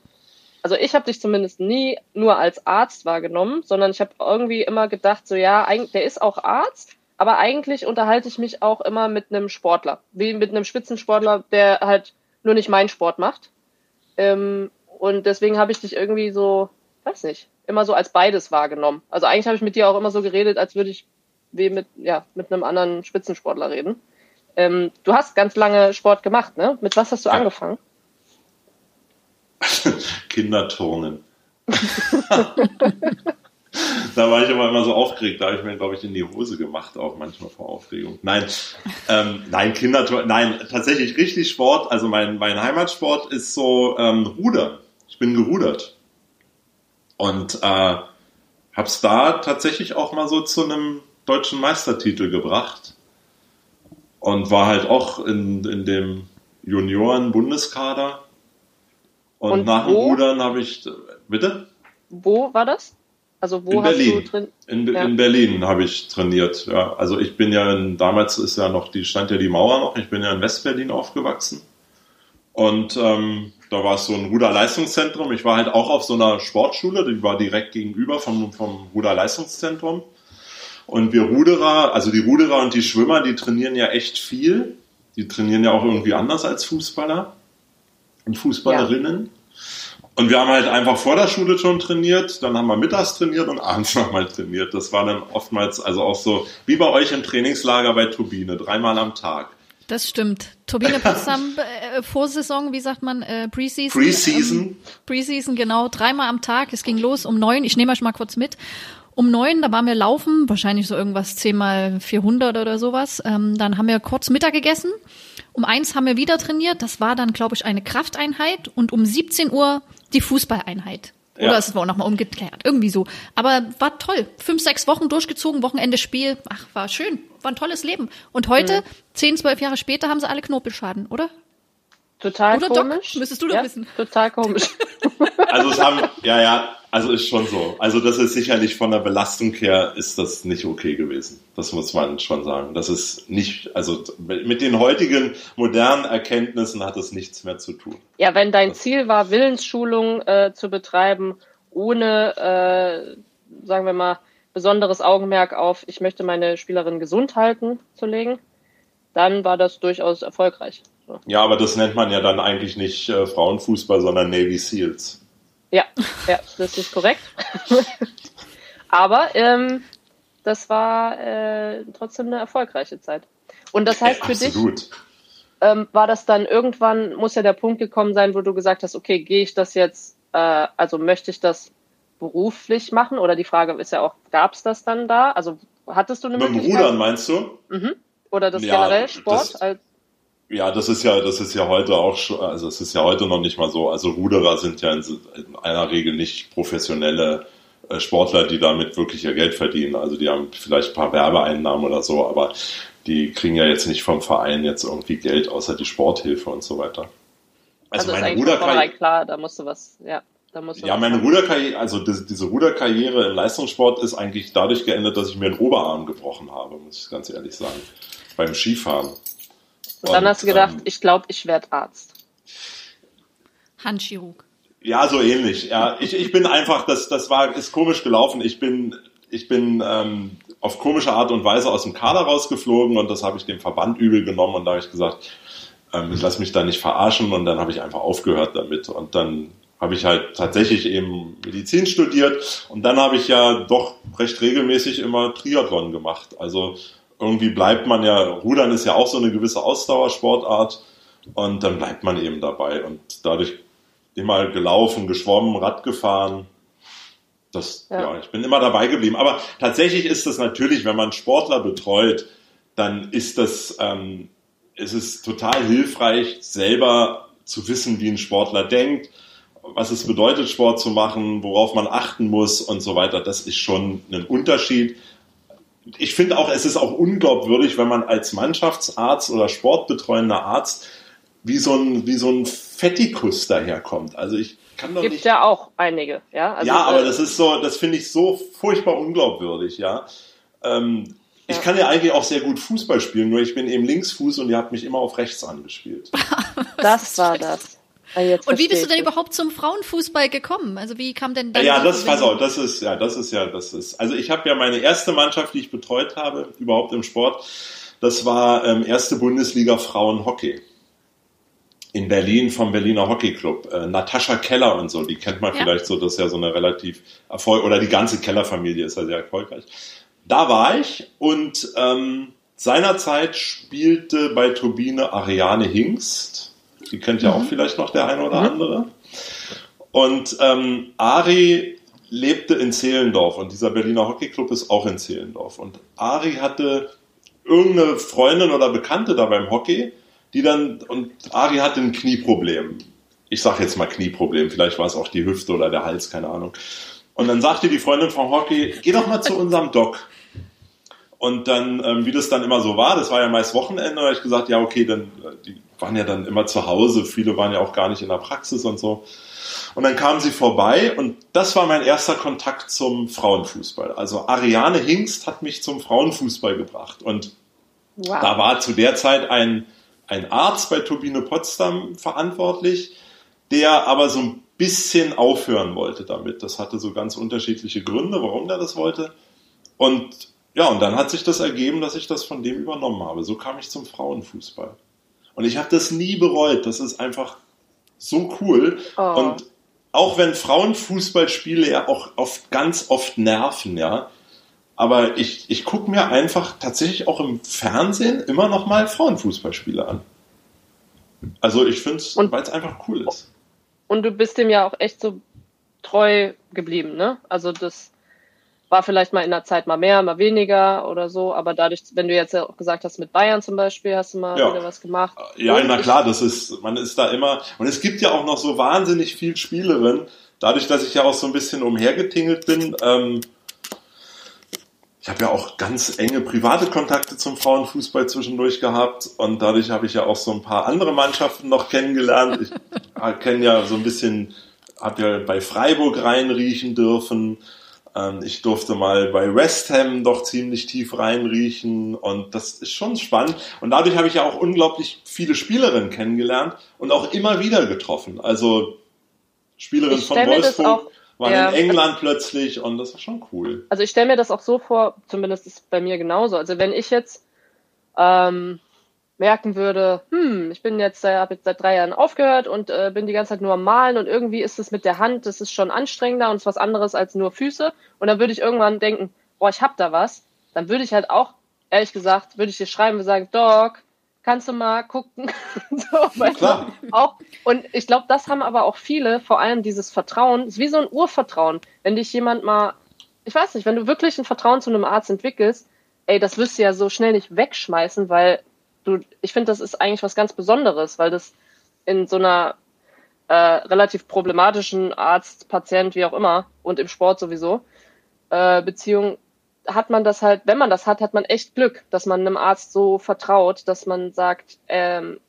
also ich habe dich zumindest nie nur als Arzt wahrgenommen, sondern ich habe irgendwie immer gedacht, so ja, der ist auch Arzt, aber eigentlich unterhalte ich mich auch immer mit einem Sportler, wie mit einem Spitzensportler, der halt nur nicht meinen Sport macht. Ähm, und deswegen habe ich dich irgendwie so, weiß nicht, immer so als beides wahrgenommen. Also eigentlich habe ich mit dir auch immer so geredet, als würde ich wie mit, ja, mit einem anderen Spitzensportler reden. Ähm, du hast ganz lange Sport gemacht, ne? Mit was hast du ja. angefangen? Kinderturnen. da war ich aber immer so aufgeregt. Da habe ich mir, glaube ich, in die Hose gemacht, auch manchmal vor Aufregung. Nein, ähm, nein, Kinderturnen, nein, tatsächlich richtig Sport. Also mein, mein Heimatsport ist so ähm, Rudern. Ich bin gerudert. Und äh, hab's da tatsächlich auch mal so zu einem deutschen Meistertitel gebracht. Und war halt auch in, in dem Junioren-Bundeskader. Und, und nach dem Rudern habe ich. Bitte? Wo war das? Also wo in hast Berlin. du drin? In, ja. in Berlin habe ich trainiert. Ja, also ich bin ja in, damals ist ja noch die stand ja die Mauer noch. Ich bin ja in Westberlin aufgewachsen und ähm, da war es so ein Ruderleistungszentrum. Ich war halt auch auf so einer Sportschule, die war direkt gegenüber vom, vom Ruderleistungszentrum. Und wir Ruderer, also die Ruderer und die Schwimmer, die trainieren ja echt viel. Die trainieren ja auch irgendwie anders als Fußballer und Fußballerinnen. Ja. Und wir haben halt einfach vor der Schule schon trainiert, dann haben wir mittags trainiert und abends nochmal trainiert. Das war dann oftmals also auch so wie bei euch im Trainingslager bei Turbine, dreimal am Tag. Das stimmt. Turbine Potsdam äh, Vorsaison, wie sagt man, äh, Preseason? Preseason. Ähm, Preseason, genau, dreimal am Tag. Es ging los um neun. Ich nehme euch mal kurz mit. Um neun, da waren wir laufen, wahrscheinlich so irgendwas zehnmal 400 oder sowas. Ähm, dann haben wir kurz Mittag gegessen. Um eins haben wir wieder trainiert. Das war dann, glaube ich, eine Krafteinheit. Und um 17 Uhr die Fußballeinheit. Oder ja. es war auch nochmal umgekehrt. Irgendwie so. Aber war toll. Fünf, sechs Wochen durchgezogen, Wochenende Spiel. Ach, war schön. War ein tolles Leben. Und heute, mhm. zehn, zwölf Jahre später, haben sie alle Knorpelschaden, oder? Total oder komisch. Doc? Müsstest du doch ja, wissen. Total komisch. Also es haben, ja, ja, also ist schon so. Also das ist sicherlich von der Belastung her ist das nicht okay gewesen. Das muss man schon sagen. Das ist nicht, also mit den heutigen modernen Erkenntnissen hat es nichts mehr zu tun. Ja, wenn dein Ziel war, Willensschulung äh, zu betreiben, ohne, äh, sagen wir mal, besonderes Augenmerk auf, ich möchte meine Spielerin gesund halten zu legen, dann war das durchaus erfolgreich. Ja, aber das nennt man ja dann eigentlich nicht äh, Frauenfußball, sondern Navy Seals. Ja, ja, das ist korrekt. Aber ähm, das war äh, trotzdem eine erfolgreiche Zeit. Und das heißt für Absolut. dich, ähm, war das dann irgendwann, muss ja der Punkt gekommen sein, wo du gesagt hast, okay, gehe ich das jetzt, äh, also möchte ich das beruflich machen? Oder die Frage ist ja auch, gab es das dann da? Also hattest du eine Mit Möglichkeit? Mit dem Rudern meinst du? Mhm. Oder das ja, generell Sport das, als ja, das ist ja, das ist ja heute auch schon, also es ist ja heute noch nicht mal so. Also Ruderer sind ja in, in einer Regel nicht professionelle äh, Sportler, die damit wirklich ihr Geld verdienen. Also die haben vielleicht ein paar Werbeeinnahmen oder so, aber die kriegen ja jetzt nicht vom Verein jetzt irgendwie Geld, außer die Sporthilfe und so weiter. Also, also meine Ruderkarriere. klar, da musst du was, ja. ja, meine Ruderkarriere, also diese, diese Ruderkarriere im Leistungssport ist eigentlich dadurch geendet, dass ich mir einen Oberarm gebrochen habe, muss ich ganz ehrlich sagen. Beim Skifahren. Und dann hast du gedacht, ähm, ich glaube, ich werde Arzt. Handchirurg. Ja, so ähnlich. Ja, ich, ich bin einfach, das, das war, ist komisch gelaufen. Ich bin, ich bin ähm, auf komische Art und Weise aus dem Kader rausgeflogen und das habe ich dem Verband übel genommen und da habe ich gesagt, ähm, ich lasse mich da nicht verarschen und dann habe ich einfach aufgehört damit und dann habe ich halt tatsächlich eben Medizin studiert und dann habe ich ja doch recht regelmäßig immer Triathlon gemacht. Also irgendwie bleibt man ja, Rudern ist ja auch so eine gewisse Ausdauersportart und dann bleibt man eben dabei und dadurch immer gelaufen, geschwommen, Rad gefahren. Das, ja. ja. ich bin immer dabei geblieben. Aber tatsächlich ist das natürlich, wenn man Sportler betreut, dann ist das, ähm, es ist total hilfreich, selber zu wissen, wie ein Sportler denkt, was es bedeutet, Sport zu machen, worauf man achten muss und so weiter. Das ist schon ein Unterschied. Ich finde auch, es ist auch unglaubwürdig, wenn man als Mannschaftsarzt oder sportbetreuender Arzt wie so ein, wie so ein Fettikus daherkommt. Also ich kann doch Gibt nicht. ja auch einige, ja. Also, ja, aber das ist so, das finde ich so furchtbar unglaubwürdig, ja. Ähm, ja. Ich kann ja eigentlich auch sehr gut Fußball spielen, nur ich bin eben Linksfuß und ihr habt mich immer auf rechts angespielt. das war das. Ah, und wie bist du denn überhaupt zum Frauenfußball gekommen? Also wie kam denn dann Ja, das pass auf, das ist ja, das ist ja, das ist. Also ich habe ja meine erste Mannschaft, die ich betreut habe, überhaupt im Sport. Das war ähm, erste Bundesliga Frauenhockey in Berlin vom Berliner Hockey Club. Äh, Natascha Keller und so, die kennt man ja. vielleicht so, das ist ja so eine relativ Erfolg, oder die ganze Keller-Familie ist ja sehr erfolgreich. Da war ich und ähm, seinerzeit spielte bei Turbine Ariane Hingst. Die kennt ja mhm. auch vielleicht noch der eine oder mhm. andere. Und ähm, Ari lebte in Zehlendorf und dieser Berliner Hockey Club ist auch in Zehlendorf. Und Ari hatte irgendeine Freundin oder Bekannte da beim Hockey die dann, und Ari hatte ein Knieproblem. Ich sage jetzt mal Knieproblem, vielleicht war es auch die Hüfte oder der Hals, keine Ahnung. Und dann sagte die Freundin von Hockey, geh doch mal zu unserem Doc. Und dann, ähm, wie das dann immer so war, das war ja meist Wochenende, da habe ich gesagt, ja, okay, dann, äh, die waren ja dann immer zu Hause, viele waren ja auch gar nicht in der Praxis und so. Und dann kam sie vorbei und das war mein erster Kontakt zum Frauenfußball. Also Ariane Hingst hat mich zum Frauenfußball gebracht. Und wow. da war zu der Zeit ein ein Arzt bei Turbine Potsdam verantwortlich, der aber so ein bisschen aufhören wollte damit. Das hatte so ganz unterschiedliche Gründe, warum der das wollte. Und ja, und dann hat sich das ergeben, dass ich das von dem übernommen habe. So kam ich zum Frauenfußball. Und ich habe das nie bereut. Das ist einfach so cool. Oh. Und auch wenn Frauenfußballspiele ja auch oft, ganz oft nerven, ja, aber ich, ich gucke mir einfach tatsächlich auch im Fernsehen immer noch mal Frauenfußballspiele an. Also ich finde es, weil es einfach cool ist. Und du bist dem ja auch echt so treu geblieben, ne? Also das war vielleicht mal in der Zeit mal mehr, mal weniger oder so, aber dadurch, wenn du jetzt ja auch gesagt hast, mit Bayern zum Beispiel, hast du mal ja. wieder was gemacht. Ja, na klar, das ist, man ist da immer, und es gibt ja auch noch so wahnsinnig viel Spielerinnen, dadurch, dass ich ja auch so ein bisschen umhergetingelt bin, ähm, ich habe ja auch ganz enge private Kontakte zum Frauenfußball zwischendurch gehabt und dadurch habe ich ja auch so ein paar andere Mannschaften noch kennengelernt. Ich kenne ja so ein bisschen, habe ja bei Freiburg reinriechen dürfen. Ähm, ich durfte mal bei West Ham doch ziemlich tief reinriechen und das ist schon spannend. Und dadurch habe ich ja auch unglaublich viele Spielerinnen kennengelernt und auch immer wieder getroffen. Also Spielerin von Wolfsburg waren ja. in England plötzlich und das war schon cool. Also ich stelle mir das auch so vor, zumindest ist bei mir genauso. Also wenn ich jetzt ähm, merken würde, hm, ich bin jetzt, äh, habe jetzt seit drei Jahren aufgehört und äh, bin die ganze Zeit nur am Malen und irgendwie ist es mit der Hand, das ist schon anstrengender und ist was anderes als nur Füße. Und dann würde ich irgendwann denken, boah, ich hab da was. Dann würde ich halt auch, ehrlich gesagt, würde ich dir schreiben und sagen, Doc, kannst du mal gucken. so, Klar. Auch, und ich glaube, das haben aber auch viele, vor allem dieses Vertrauen, ist wie so ein Urvertrauen. Wenn dich jemand mal, ich weiß nicht, wenn du wirklich ein Vertrauen zu einem Arzt entwickelst, ey, das wirst du ja so schnell nicht wegschmeißen, weil du, ich finde, das ist eigentlich was ganz Besonderes, weil das in so einer äh, relativ problematischen Arzt, Patient, wie auch immer, und im Sport sowieso, äh, Beziehung hat man das halt, wenn man das hat, hat man echt Glück, dass man einem Arzt so vertraut, dass man sagt, ähm,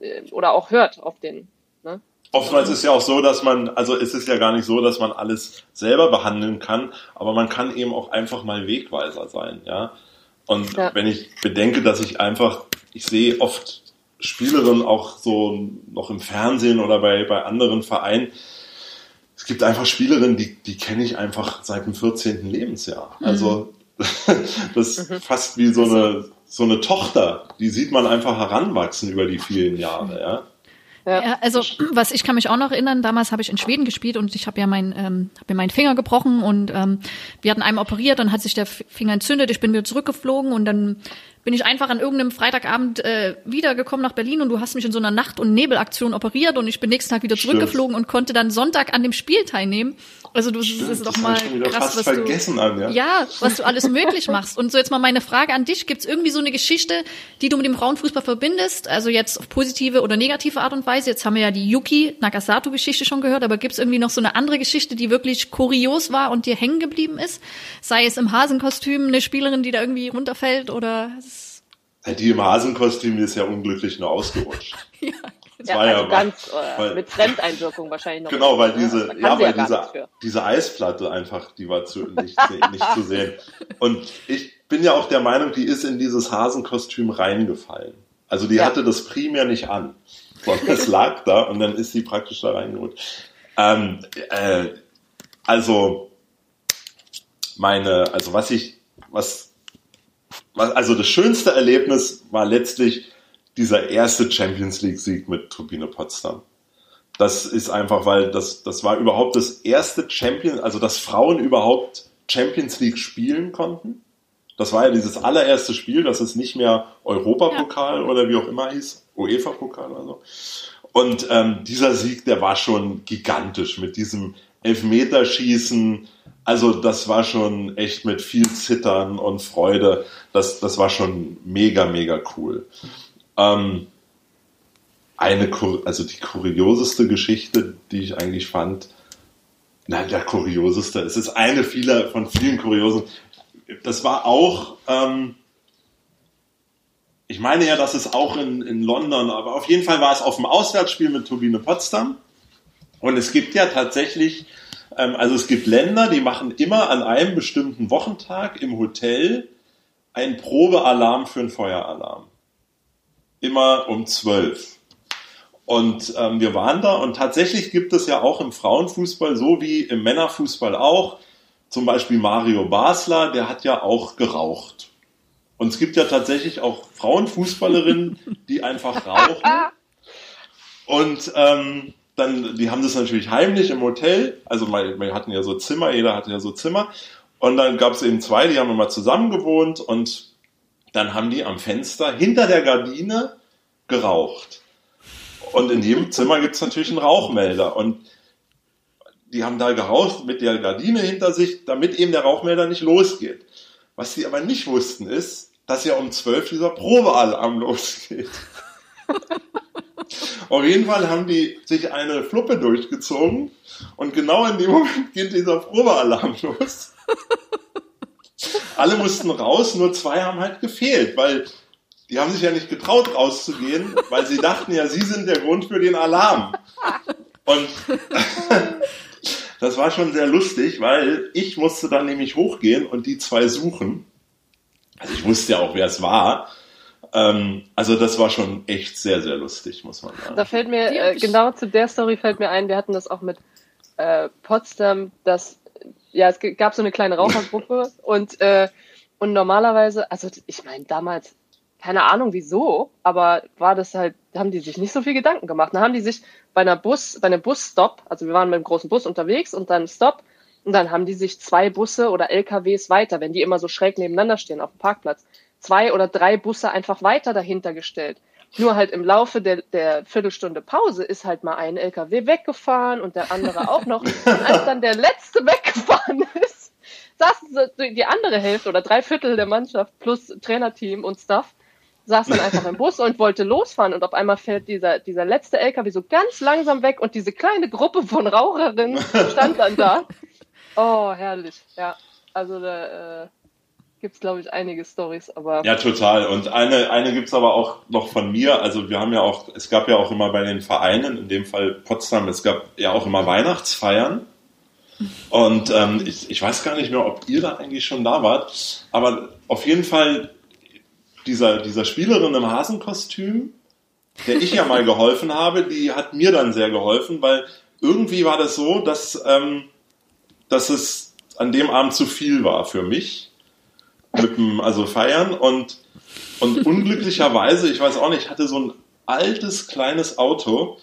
äh, oder auch hört auf den. Ne? Oftmals ist ja auch so, dass man, also es ist ja gar nicht so, dass man alles selber behandeln kann, aber man kann eben auch einfach mal Wegweiser sein, ja. Und ja. wenn ich bedenke, dass ich einfach, ich sehe oft Spielerinnen auch so noch im Fernsehen oder bei, bei anderen Vereinen, es gibt einfach Spielerinnen, die, die kenne ich einfach seit dem 14. Lebensjahr. Mhm. Also das ist mhm. fast wie so eine, so eine Tochter. Die sieht man einfach heranwachsen über die vielen Jahre. Ja? Ja. also was ich kann mich auch noch erinnern, damals habe ich in Schweden gespielt und ich habe ja mein, ähm, hab mir meinen Finger gebrochen und ähm, wir hatten einmal operiert, dann hat sich der Finger entzündet, ich bin wieder zurückgeflogen und dann bin ich einfach an irgendeinem Freitagabend äh, wiedergekommen nach Berlin und du hast mich in so einer Nacht- und Nebelaktion operiert und ich bin nächsten Tag wieder zurückgeflogen Stimmt. und konnte dann Sonntag an dem Spiel teilnehmen. Also du Stimmt, ist doch mal krass, was du an, ja? ja, was du alles möglich machst. Und so jetzt mal meine Frage an dich: Gibt es irgendwie so eine Geschichte, die du mit dem Frauenfußball verbindest? Also jetzt auf positive oder negative Art und Weise. Jetzt haben wir ja die Yuki Nagasato-Geschichte schon gehört, aber gibt es irgendwie noch so eine andere Geschichte, die wirklich kurios war und dir hängen geblieben ist? Sei es im Hasenkostüm eine Spielerin, die da irgendwie runterfällt oder die im Hasenkostüm ist ja unglücklich nur ausgerutscht. ja. Das ja, war also ja ganz äh, weil, mit Fremdeinwirkung wahrscheinlich noch. Genau, weil diese, ja, weil ja diese, diese Eisplatte einfach, die war zu, nicht, nicht zu sehen. Und ich bin ja auch der Meinung, die ist in dieses Hasenkostüm reingefallen. Also die ja. hatte das primär nicht an, sondern es lag da und dann ist sie praktisch da reingeholt. Ähm, äh, also meine, also was ich, was also das schönste Erlebnis war letztlich dieser erste Champions League Sieg mit Turbine Potsdam. Das ist einfach, weil das, das war überhaupt das erste Champion, also dass Frauen überhaupt Champions League spielen konnten. Das war ja dieses allererste Spiel, das ist nicht mehr Europapokal ja. oder wie auch immer hieß, UEFA-Pokal oder so. Und ähm, dieser Sieg, der war schon gigantisch mit diesem Elfmeterschießen, also das war schon echt mit viel Zittern und Freude. Das, das war schon mega, mega cool. Ähm, eine, also die kurioseste Geschichte, die ich eigentlich fand, nein, der kurioseste, es ist eine vieler von vielen kuriosen. Das war auch, ähm, ich meine ja, dass es auch in, in London, aber auf jeden Fall war es auf dem Auswärtsspiel mit Turbine Potsdam. Und es gibt ja tatsächlich also es gibt Länder, die machen immer an einem bestimmten Wochentag im Hotel einen Probealarm für einen Feueralarm. Immer um zwölf. Und ähm, wir waren da und tatsächlich gibt es ja auch im Frauenfußball, so wie im Männerfußball auch, zum Beispiel Mario Basler, der hat ja auch geraucht. Und es gibt ja tatsächlich auch Frauenfußballerinnen, die einfach rauchen. Und ähm, dann, die haben das natürlich heimlich im Hotel, also wir hatten ja so Zimmer, jeder hatte ja so Zimmer. Und dann gab es eben zwei, die haben immer zusammen gewohnt und dann haben die am Fenster hinter der Gardine geraucht. Und in jedem Zimmer gibt es natürlich einen Rauchmelder. Und die haben da geraucht mit der Gardine hinter sich, damit eben der Rauchmelder nicht losgeht. Was sie aber nicht wussten ist, dass ja um zwölf dieser Probealarm losgeht. Auf jeden Fall haben die sich eine Fluppe durchgezogen und genau in dem Moment geht dieser Probealarm los. Alle mussten raus, nur zwei haben halt gefehlt, weil die haben sich ja nicht getraut rauszugehen, weil sie dachten ja, sie sind der Grund für den Alarm. Und das war schon sehr lustig, weil ich musste dann nämlich hochgehen und die zwei suchen. Also ich wusste ja auch, wer es war. Ähm, also das war schon echt sehr, sehr lustig, muss man sagen. Da fällt mir, äh, genau zu der Story fällt mir ein, wir hatten das auch mit äh, Potsdam, dass, ja, es gab so eine kleine Rauchergruppe und, äh, und normalerweise, also ich meine, damals, keine Ahnung wieso, aber war das halt, haben die sich nicht so viel Gedanken gemacht. Dann haben die sich bei einer Bus, bei einem Busstop, also wir waren mit einem großen Bus unterwegs und dann Stop, und dann haben die sich zwei Busse oder LKWs weiter, wenn die immer so schräg nebeneinander stehen auf dem Parkplatz, zwei oder drei Busse einfach weiter dahinter gestellt. Nur halt im Laufe der, der Viertelstunde Pause ist halt mal ein LKW weggefahren und der andere auch noch. Und als dann der letzte weggefahren ist, saß die andere Hälfte oder drei Viertel der Mannschaft plus Trainerteam und Staff saß dann einfach im Bus und wollte losfahren und auf einmal fährt dieser, dieser letzte LKW so ganz langsam weg und diese kleine Gruppe von Raucherinnen stand dann da. Oh, herrlich, ja. Also äh, gibt es, glaube ich, einige Stories, aber. Ja, total. Und eine, eine gibt's aber auch noch von mir. Also wir haben ja auch, es gab ja auch immer bei den Vereinen, in dem Fall Potsdam, es gab ja auch immer Weihnachtsfeiern. Und ähm, ich, ich weiß gar nicht mehr, ob ihr da eigentlich schon da wart, aber auf jeden Fall dieser, dieser Spielerin im Hasenkostüm, der ich ja mal geholfen habe, die hat mir dann sehr geholfen, weil irgendwie war das so, dass, ähm, dass es an dem Abend zu viel war für mich mit dem, also feiern und, und unglücklicherweise, ich weiß auch nicht, ich hatte so ein altes kleines Auto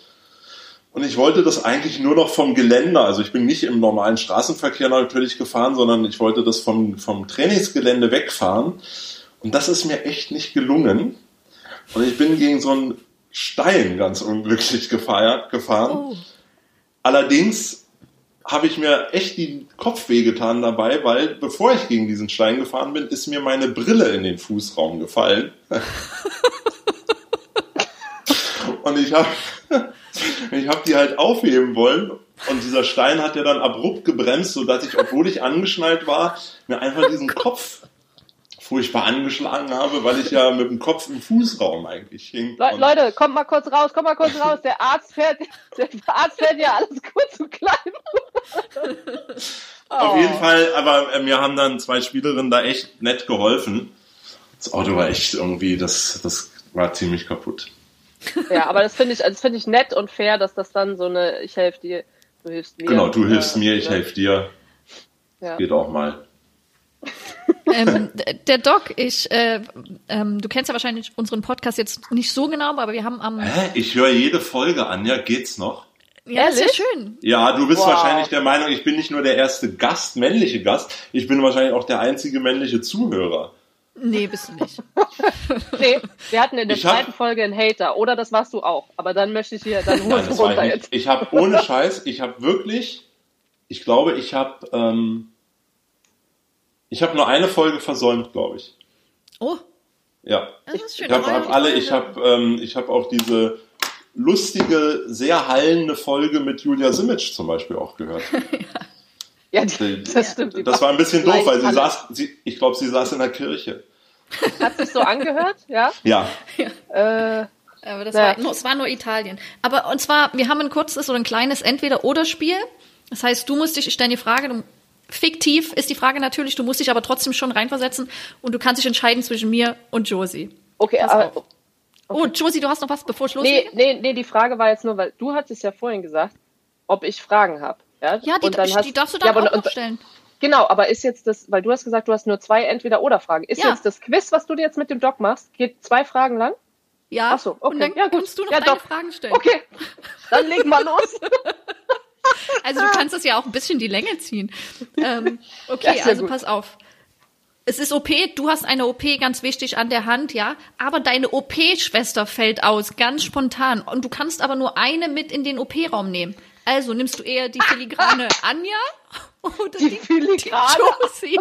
und ich wollte das eigentlich nur noch vom Geländer, also ich bin nicht im normalen Straßenverkehr natürlich gefahren, sondern ich wollte das vom, vom Trainingsgelände wegfahren und das ist mir echt nicht gelungen und ich bin gegen so einen Stein ganz unglücklich gefeiert, gefahren. Oh. Allerdings habe ich mir echt die Kopf wehgetan dabei, weil bevor ich gegen diesen Stein gefahren bin, ist mir meine Brille in den Fußraum gefallen. und ich habe ich hab die halt aufheben wollen und dieser Stein hat ja dann abrupt gebremst, sodass ich, obwohl ich angeschnallt war, mir einfach diesen Kopf furchtbar angeschlagen habe, weil ich ja mit dem Kopf im Fußraum eigentlich hing. Le Leute, kommt mal kurz raus, kommt mal kurz raus. Der Arzt fährt, der Arzt fährt ja alles kurz und klein. Auf Oh. jeden Fall, aber äh, mir haben dann zwei Spielerinnen da echt nett geholfen. Das Auto war echt irgendwie, das, das war ziemlich kaputt. Ja, aber das finde ich, das finde ich nett und fair, dass das dann so eine, ich helfe dir, du hilfst mir. Genau, du hilfst mir, ich helfe dir. Ja. Geht auch mal. Ähm, der Doc, ich, äh, ähm, du kennst ja wahrscheinlich unseren Podcast jetzt nicht so genau, aber wir haben am, Hä? Ich höre jede Folge, Anja, geht's noch? ja, ist ja Ehrlich? schön. Ja, du bist Wow. wahrscheinlich der Meinung, ich bin nicht nur der erste Gast, männliche Gast, ich bin wahrscheinlich auch der einzige männliche Zuhörer. Nee, bist du nicht. Nee, wir hatten in der Ich hab- zweiten Folge einen Hater, oder das warst du auch. Aber dann möchte ich hier, dann runter ich jetzt. Ich habe ohne Scheiß, ich habe wirklich, ich glaube, ich habe, ähm, ich habe nur eine Folge versäumt, glaube ich. Oh, Ja. das ist schön. Ich habe hab alle, ich habe ähm, ich hab auch diese lustige, sehr hallende Folge mit Julia Simic zum Beispiel auch gehört. Ja, die, das stimmt. Die Das war ein bisschen doof, weil sie saß, sie, ich glaube, sie saß in der Kirche. Hat sich so angehört, ja? Ja, Äh, Aber das Ja. war, nur, es war nur Italien. Aber und zwar, wir haben ein kurzes oder ein kleines Entweder-Oder-Spiel. Das heißt, du musst dich, ich stelle die Frage, du, fiktiv ist die Frage natürlich, du musst dich aber trotzdem schon reinversetzen und du kannst dich entscheiden zwischen mir und Josie. okay, Pass aber, auf. Oh, Josie, du hast noch was, bevor ich nee, loslege? nee, nee, die Frage war jetzt nur, weil du hattest ja vorhin gesagt, ob ich Fragen habe. Ja, Ja, die, Und dann hast- die darfst du ja, dann aber- auch noch und- stellen. Genau, aber ist jetzt das, weil du hast gesagt, du hast nur zwei Entweder-Oder-Fragen. Ist Ja. jetzt das Quiz, was du dir jetzt mit dem Doc machst, geht zwei Fragen lang? Ja, Ach so, okay. und dann Ja, gut. kannst du noch Ja, deine. Fragen stellen. Okay, dann legen wir los. Also du kannst das ja auch ein bisschen die Länge ziehen. Ähm, Ja, okay, sehr also gut. pass auf. Es ist OP, du hast eine OP ganz wichtig an der Hand, ja, aber deine OP-Schwester fällt aus, ganz spontan. Und du kannst aber nur eine mit in den OP-Raum nehmen. Also nimmst du eher die filigrane Anja oder die, Die filigrane Josie?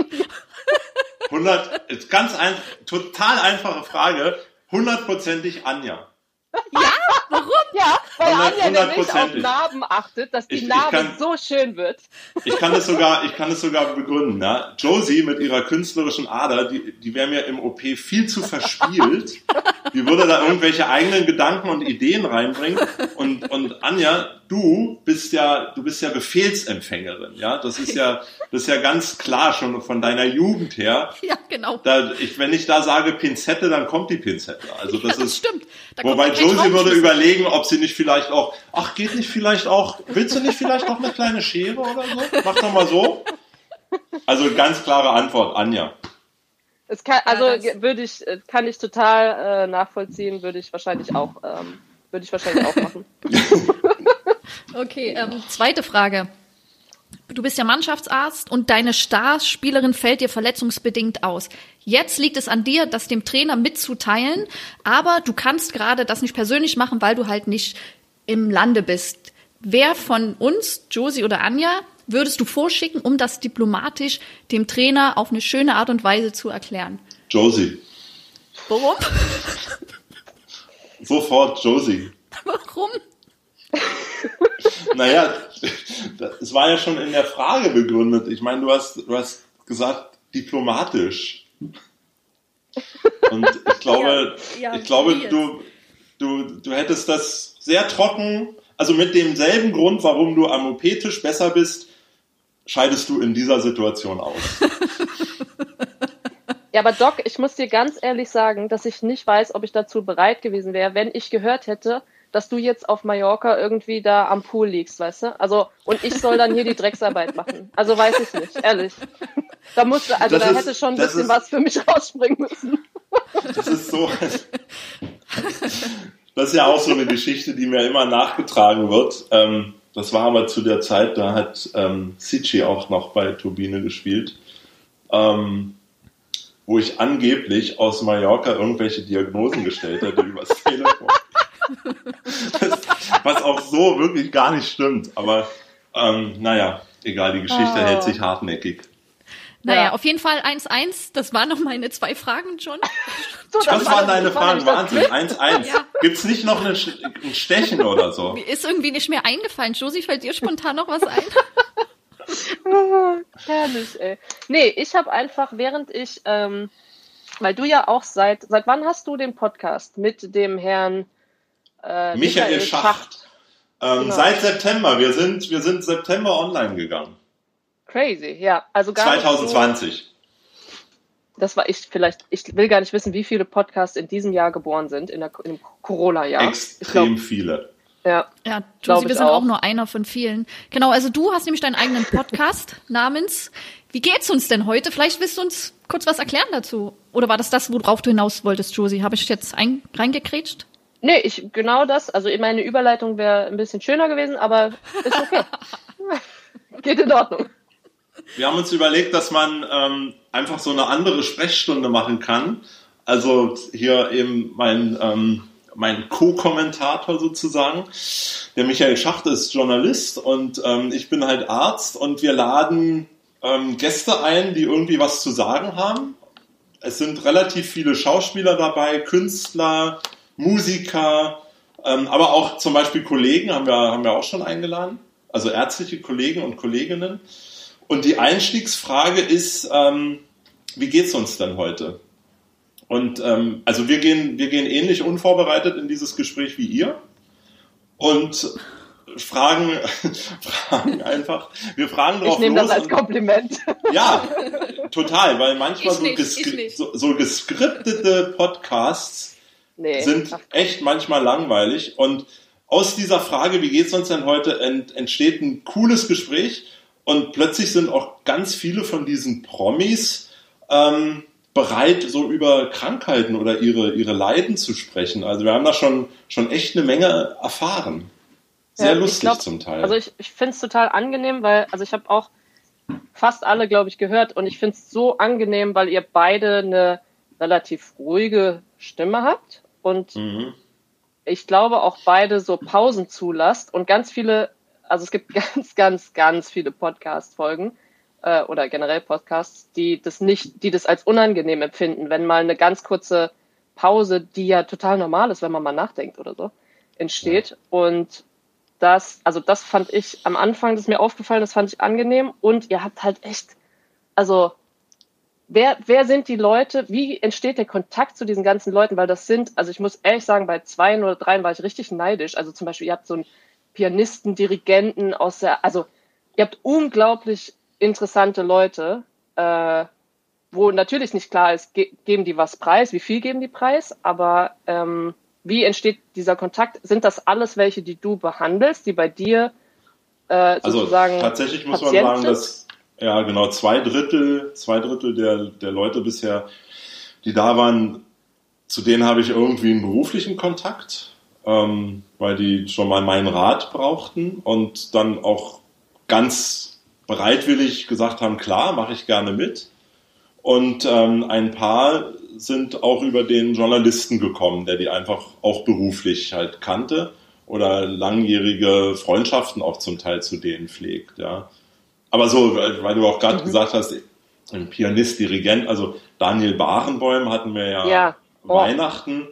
100, ist ganz ein, total einfache Frage, hundertprozentig Anja. Warum? Ja, weil Anja nämlich auf. Narben achtet, dass die Ich- ich Narbe kann- so schön wird. Ich kann es sogar, ich kann es sogar begründen. Ja? Josie mit ihrer künstlerischen Ader, die, die wäre mir im OP viel zu verspielt. Die würde da irgendwelche eigenen Gedanken und Ideen reinbringen. Und, und Anja, du bist ja, du bist ja Befehlsempfängerin. Ja, das ist ja, das ist ja ganz klar schon von deiner Jugend her. Ja, genau. Da, ich, wenn ich da sage Pinzette, dann kommt die Pinzette. Also das ja, ist, stimmt. Da kommt Wobei kein Josie würde überlegen, ob sie nicht vielleicht auch, ach, geht nicht vielleicht auch, willst du nicht vielleicht auch eine kleine Schere oder so? Mach doch mal so. Also ganz klare Antwort, Anja. Es kann, also ge- würde ich, äh, kann ich total äh, nachvollziehen, würde ich wahrscheinlich auch, ähm, würde ich wahrscheinlich auch machen. Okay, ähm, zweite Frage. Du bist ja Mannschaftsarzt und deine Starspielerin fällt dir verletzungsbedingt aus. Jetzt liegt es an dir, das dem Trainer mitzuteilen, aber du kannst gerade das nicht persönlich machen, weil du halt nicht im Lande bist. Wer von uns, Josie oder Anja, würdest du vorschicken, um das diplomatisch dem Trainer auf eine schöne Art und Weise zu erklären? Josie. Warum? Sofort Josie. Warum? Naja, es war ja schon in der Frage begründet. Ich meine, du hast, du hast gesagt, diplomatisch. Und ich glaube, Ja, ja, ich glaube, du, du, du hättest das sehr trocken, also mit demselben Grund, warum du am OP-Tisch besser bist, scheidest du in dieser Situation aus. Ja, aber Doc, ich muss dir ganz ehrlich sagen, dass ich nicht weiß, ob ich dazu bereit gewesen wäre, wenn ich gehört hätte, dass du jetzt auf Mallorca irgendwie da am Pool liegst, weißt du? Also, und ich soll dann hier die Drecksarbeit machen. Also weiß ich nicht, ehrlich. Da musste, also Das da ist- hätte schon ein bisschen ist- was für mich rausspringen müssen. Das ist so. Das ist ja auch so eine Geschichte, die mir immer nachgetragen wird. Ähm, das war aber zu der Zeit, da hat ähm, Sichi auch noch bei Turbine gespielt, ähm, wo ich angeblich aus Mallorca irgendwelche Diagnosen gestellt hätte übers Telefon. Das, was auch so wirklich gar nicht stimmt. Aber ähm, naja, egal, die Geschichte Oh. hält sich hartneckig. Naja, Ja. auf jeden Fall 1-1. Das waren noch meine zwei Fragen, John. So, Was war waren das- deine das Fragen? das Wahnsinn, 1-1. Ja. Gibt's nicht noch ein Stechen oder so? Mir ist irgendwie nicht mehr eingefallen. Josie, fällt dir spontan noch was ein? Herrlich, ey. Nee, ich habe einfach, während ich, ähm, weil du ja auch seit, seit wann hast du den Podcast mit dem Herrn äh, Michael Schacht. Ähm, Genau. Seit September. Wir sind, wir sind September online gegangen. Crazy, ja. Also gar nicht 2020. So, das war ich vielleicht, ich will gar nicht wissen, wie viele Podcasts in diesem Jahr geboren sind, in der, im Corona-Jahr. Ich Extrem glaub, viele. ja. Ja, Josie, wir ich sind auch. auch. nur einer von vielen. Genau, also du hast nämlich deinen eigenen Podcast namens Wie geht's uns denn heute? Vielleicht willst du uns kurz was erklären dazu. Oder war das das, worauf du hinaus wolltest, Josie? Habe ich jetzt ein, reingekrätscht? Nee, ich, genau das. Also meine Überleitung wäre ein bisschen schöner gewesen, aber ist okay. Geht in Ordnung. Wir haben uns überlegt, dass man ähm, einfach so eine andere Sprechstunde machen kann. Also hier eben mein, ähm, mein Co-Kommentator sozusagen. Der Michael Schacht ist Journalist und ähm, ich bin halt Arzt und wir laden ähm, Gäste ein, die irgendwie was zu sagen haben. Es sind relativ viele Schauspieler dabei, Künstler, Musiker, ähm, aber auch zum Beispiel Kollegen haben wir, haben wir auch schon eingeladen. Also ärztliche Kollegen und Kolleginnen. Und die Einstiegsfrage ist, ähm, wie geht's uns denn heute? Und ähm, also wir gehen, wir gehen ähnlich unvorbereitet in dieses Gespräch wie ihr und fragen, fragen einfach. Wir fragen drauf Ich nehme das als und- Kompliment. ja, total, weil manchmal so, nicht, nicht. so, so geskriptete Podcasts Nee. sind echt manchmal langweilig. Und aus dieser Frage, wie geht's uns denn heute, ent, entsteht ein cooles Gespräch. Und plötzlich sind auch ganz viele von diesen Promis ähm, bereit, so über Krankheiten oder ihre, ihre Leiden zu sprechen. Also wir haben da schon, schon echt eine Menge erfahren. Sehr Ja, lustig glaub, zum Teil. Also ich, ich finde es total angenehm, weil, also ich habe auch fast alle, glaube ich, gehört und ich finde es so angenehm, weil ihr beide eine relativ ruhige Stimme habt und mhm. ich glaube auch beide so Pausen zulasst und ganz viele, also es gibt ganz, ganz, ganz viele Podcast-Folgen äh, oder generell Podcasts, die das nicht, die das als unangenehm empfinden, wenn mal eine ganz kurze Pause, die ja total normal ist, wenn man mal nachdenkt oder so, entsteht. Und das, also das fand ich am Anfang, das ist mir aufgefallen, das fand ich angenehm und ihr habt halt echt, also wer, wer sind die Leute, wie entsteht der Kontakt zu diesen ganzen Leuten, weil das sind, also ich muss ehrlich sagen, bei zwei oder dreien war ich richtig neidisch, also zum Beispiel ihr habt so einen Pianisten, Dirigenten aus der, also ihr habt unglaublich interessante Leute, äh, wo natürlich nicht klar ist, ge geben die was preis, wie viel geben die preis, aber ähm, wie entsteht dieser Kontakt? Sind das alles welche, die du behandelst, die bei dir äh, Also sozusagen tatsächlich muss Patient man sagen, dass ja genau zwei Drittel, zwei Drittel der, der Leute bisher, die da waren, zu denen habe ich irgendwie einen beruflichen Kontakt, ähm, weil die schon mal meinen Rat brauchten und dann auch ganz bereitwillig gesagt haben, klar, mache ich gerne mit. Und ähm, ein paar sind auch über den Journalisten gekommen, der die einfach auch beruflich halt kannte oder langjährige Freundschaften auch zum Teil zu denen pflegt, ja. Aber so, weil du auch gerade gesagt hast, ein Pianist, Dirigent, also Daniel Barenboim hatten wir ja, Ja. Oh. Weihnachten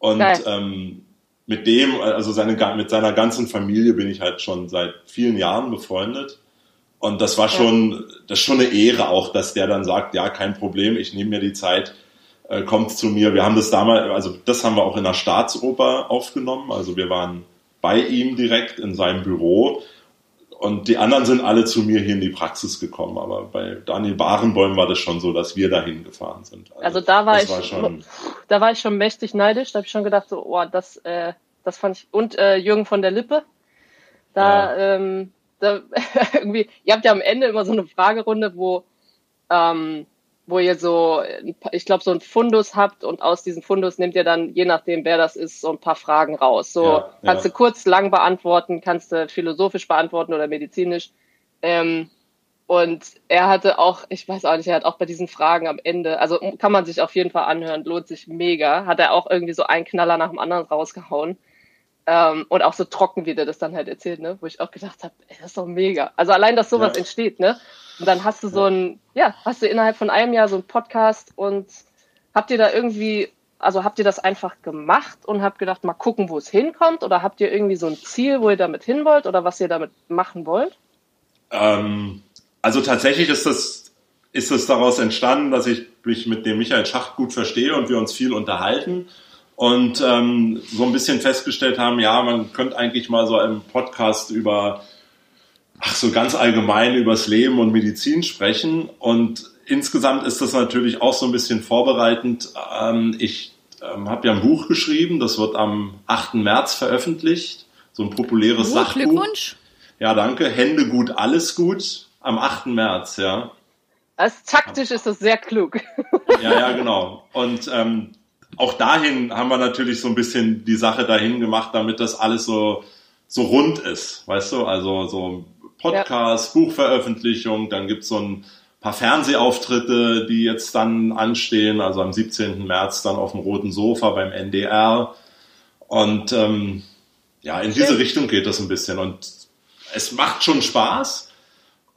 und ähm, mit dem, also seine, mit seiner ganzen Familie bin ich halt schon seit vielen Jahren befreundet. Und das war schon, das ist schon eine Ehre auch, dass der dann sagt, ja, kein Problem, ich nehme mir die Zeit, äh, kommt zu mir. Wir haben das damals, also das haben wir auch in der Staatsoper aufgenommen. Also wir waren bei ihm direkt in seinem Büro. Und die anderen sind alle zu mir hier in die Praxis gekommen. Aber bei Daniel Barenbäum war das schon so, dass wir dahin gefahren sind. Also, also da war ich, war schon, da war ich schon mächtig neidisch. Da habe ich schon gedacht, so, oh, das, äh, das fand ich. Und äh, Jürgen von der Lippe. Da, ja. ähm, da irgendwie, ihr habt ja am Ende immer so eine Fragerunde, wo ähm, wo ihr so, ich glaube, so ein Fundus habt und aus diesem Fundus nehmt ihr dann, je nachdem, wer das ist, so ein paar Fragen raus. So ja, kannst ja. du kurz, lang beantworten, kannst du philosophisch beantworten oder medizinisch. Ähm, und er hatte auch, ich weiß auch nicht, er hat auch bei diesen Fragen am Ende, also kann man sich auf jeden Fall anhören, lohnt sich mega, hat er auch irgendwie so einen Knaller nach dem anderen rausgehauen. Ähm, und auch so trocken, wie der das dann halt erzählt, ne? Wo ich auch gedacht habe, das ist doch mega. Also allein, dass sowas ja. entsteht, ne? Und dann hast du so ein, ja, hast du innerhalb von einem Jahr so ein Podcast und habt ihr da irgendwie, also habt ihr das einfach gemacht und habt gedacht, mal gucken, wo es hinkommt? Oder habt ihr irgendwie so ein Ziel, wo ihr damit hin wollt oder was ihr damit machen wollt? Ähm, also tatsächlich ist das, ist es daraus entstanden, dass ich mich mit dem Michael Schacht gut verstehe und wir uns viel unterhalten und ähm, so ein bisschen festgestellt haben, ja, man könnte eigentlich mal so einen Podcast über ach, so ganz allgemein übers Leben und Medizin sprechen. Und insgesamt ist das natürlich auch so ein bisschen vorbereitend. Ähm, ich ähm, habe ja ein Buch geschrieben, das wird am 8. März veröffentlicht. So ein populäres Sachbuch. Glückwunsch. Ja, danke. Hände gut, alles gut. Am 8. März, ja. Als taktisch ist das sehr klug. Ja, ja, genau. Und ähm, auch dahin haben wir natürlich so ein bisschen die Sache dahin gemacht, damit das alles so, so rund ist, weißt du? Also so Podcast, ja. Buchveröffentlichung, dann gibt's so ein paar Fernsehauftritte, die jetzt dann anstehen, also am 17. März dann auf dem roten Sofa beim NDR. Und ähm, ja, in diese Richtung geht das ein bisschen. Und es macht schon Spaß.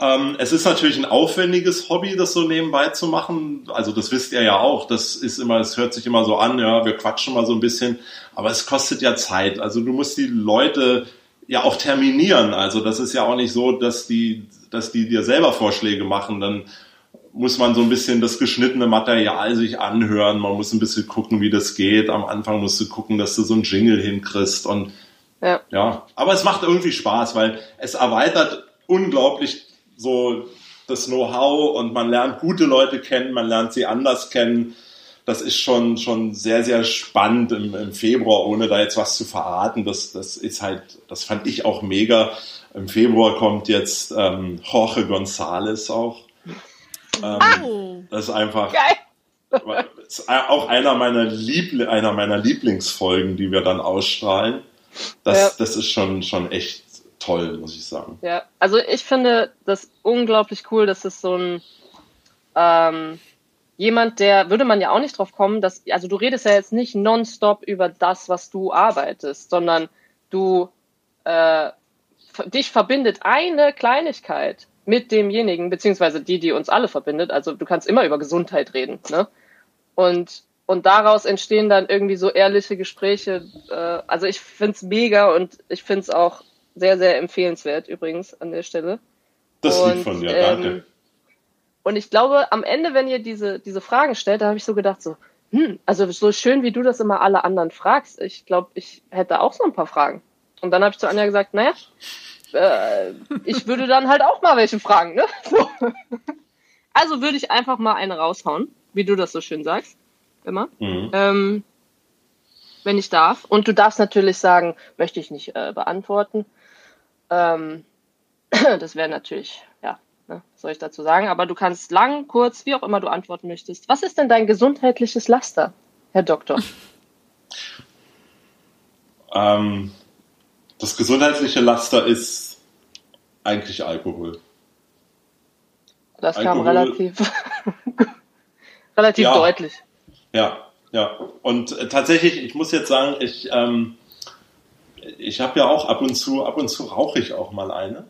Ähm, es ist natürlich ein aufwendiges Hobby, das so nebenbei zu machen. Also das wisst ihr ja auch. Das ist immer, es hört sich immer so an, ja, wir quatschen mal so ein bisschen, aber es kostet ja Zeit. Also du musst die Leute ja auch terminieren. Also das ist ja auch nicht so, dass die, dass die dir selber Vorschläge machen. Dann muss man so ein bisschen das geschnittene Material sich anhören. Man muss ein bisschen gucken, wie das geht. Am Anfang musst du gucken, dass du so ein Jingle hinkriegst und ja. ja. Aber es macht irgendwie Spaß, weil es erweitert unglaublich so das Know-how und man lernt gute Leute kennen, man lernt sie anders kennen das ist schon, schon sehr, sehr spannend im, im Februar, ohne da jetzt was zu verraten. Das, das ist halt, das fand ich auch mega. Im Februar kommt jetzt ähm, Jorge González auch. Ähm, oh. Das ist einfach. Geil. Ist auch einer meiner, Liebl einer meiner Lieblingsfolgen, die wir dann ausstrahlen. Das, ja. das ist schon, schon echt toll, muss ich sagen. Ja, also ich finde das unglaublich cool, dass es so ein ähm, jemand, der, würde man ja auch nicht drauf kommen, dass, also du redest ja jetzt nicht nonstop über das, was du arbeitest, sondern du, äh, dich verbindet eine Kleinigkeit mit demjenigen, beziehungsweise die, die uns alle verbindet. Also du kannst immer über Gesundheit reden, ne? Und, und daraus entstehen dann irgendwie so ehrliche Gespräche. Äh, also ich find's mega und ich find's auch sehr, sehr empfehlenswert übrigens an der Stelle. Das liegt von dir, ähm, danke. Und ich glaube, am Ende, wenn ihr diese, diese Fragen stellt, da habe ich so gedacht, so, hm, also so schön, wie du das immer alle anderen fragst, ich glaube, ich hätte auch so ein paar Fragen. Und dann habe ich zu Anja gesagt, naja, äh, ich würde dann halt auch mal welche fragen, ne? So. Also würde ich einfach mal eine raushauen, wie du das so schön sagst, immer. Mhm. Ähm, wenn ich darf. Und du darfst natürlich sagen, möchte ich nicht äh, beantworten. Ähm, das wäre natürlich Ne? Was soll ich dazu sagen? Aber du kannst lang, kurz, wie auch immer du antworten möchtest. Was ist denn dein gesundheitliches Laster, Herr Doktor? Ähm, das gesundheitliche Laster ist eigentlich Alkohol. Das Alkohol, kam relativ, relativ ja, deutlich. Ja, ja. Und äh, tatsächlich, ich muss jetzt sagen, ich, ähm, ich habe ja auch ab und zu, ab und zu rauche ich auch mal eine.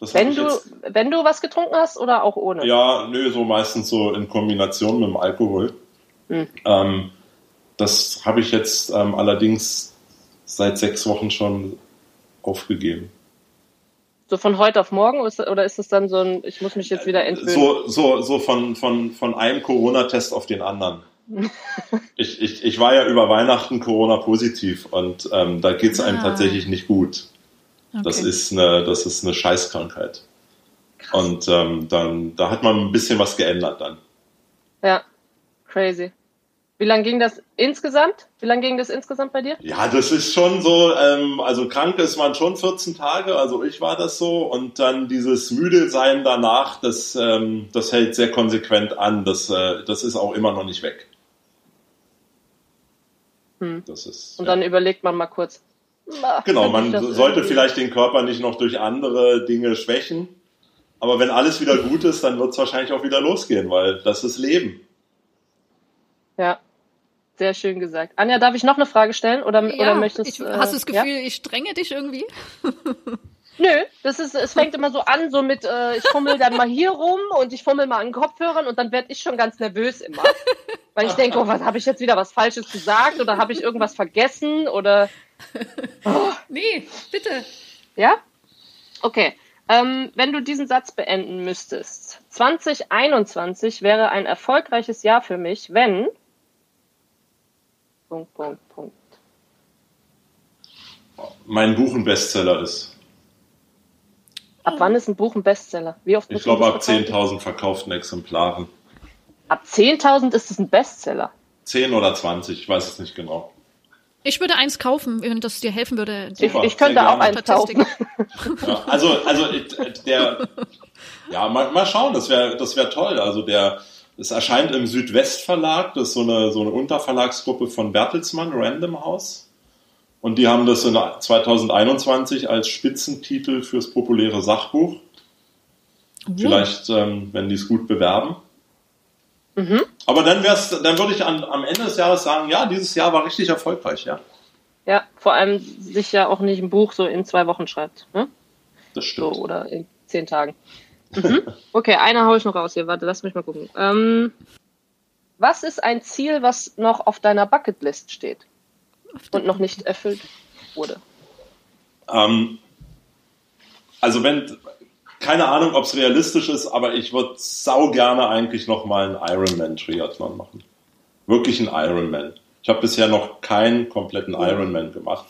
wenn du, wenn du was getrunken hast oder auch ohne? Ja, nö, so meistens so in Kombination mit dem Alkohol. Hm. Ähm, das habe ich jetzt ähm, allerdings seit sechs Wochen schon aufgegeben. So von heute auf morgen oder ist es dann so ein, ich muss mich jetzt wieder entwöhnen? So, so, so von, von, von einem Corona-Test auf den anderen. Ich, ich, ich war ja über Weihnachten Corona-positiv und ähm, da geht's einem Ah. tatsächlich nicht gut. Das Okay. ist eine, das ist eine Scheißkrankheit. Und ähm, dann, da hat man ein bisschen was geändert dann. Ja, crazy. Wie lange ging das insgesamt? Wie lange ging das insgesamt bei dir? Ja, das ist schon so, ähm, also krank ist man schon 14 Tage, also ich war das so und dann dieses müde sein danach, das, ähm, das hält sehr konsequent an, das, äh, das ist auch immer noch nicht weg. Hm. Das ist, Und ja. dann überlegt man mal kurz. "Ah, Genau, man sollte irgendwie?" vielleicht den Körper nicht noch durch andere Dinge schwächen, aber wenn alles wieder gut ist, dann wird es wahrscheinlich auch wieder losgehen, weil das ist Leben. Ja, sehr schön gesagt. Anja, darf ich noch eine Frage stellen oder, oder Ja, möchtest ich, äh, hast du das ja? Gefühl, ich dränge dich irgendwie? Nö, das ist, es fängt immer so an, so mit, äh, ich fummel dann mal hier rum und ich fummel mal an den Kopfhörern und dann werde ich schon ganz nervös immer. Weil ich denke, oh, was habe ich jetzt wieder was Falsches gesagt oder habe ich irgendwas vergessen oder Nee, bitte. ja? Okay. Ähm, wenn du diesen Satz beenden müsstest. 2021 wäre ein erfolgreiches Jahr für mich, wenn. Punkt, Punkt, Punkt. Mein Buch ein Bestseller ist. Ab wann ist ein Buch ein Bestseller? Wie oft Ich glaube ab verkaufen? 10.000 verkauften Exemplaren. Ab 10.000 ist es ein Bestseller. 10 oder 20, ich weiß es nicht genau. Ich würde eins kaufen, wenn das dir helfen würde. Ich, ich könnte auch eins kaufen. Ja, also, also der, ja, mal, mal schauen, das wäre das wär toll. Also der, es erscheint im Südwestverlag, das ist so eine, so eine Unterverlagsgruppe von Bertelsmann, Random House. Und die haben das in 2021 als Spitzentitel fürs populäre Sachbuch. Vielleicht, ähm, wenn die es gut bewerben. Mhm. Aber dann wär's, dann würde ich an, am Ende des Jahres sagen, ja, dieses Jahr war richtig erfolgreich, ja. Ja, vor allem sich ja auch nicht ein Buch so in zwei Wochen schreibt. Ne? Das So, stimmt. oder in zehn Tagen. Mhm. Okay, eine hau ich noch raus hier. Warte, lass mich mal gucken. Ähm, was ist ein Ziel, was noch auf deiner Bucketlist steht und noch nicht erfüllt wurde? Ähm, also wenn, keine Ahnung, ob es realistisch ist, aber ich würde sau gerne eigentlich noch mal einen Ironman Triathlon machen. Wirklich einen Ironman. Ich habe bisher noch keinen kompletten Ironman gemacht.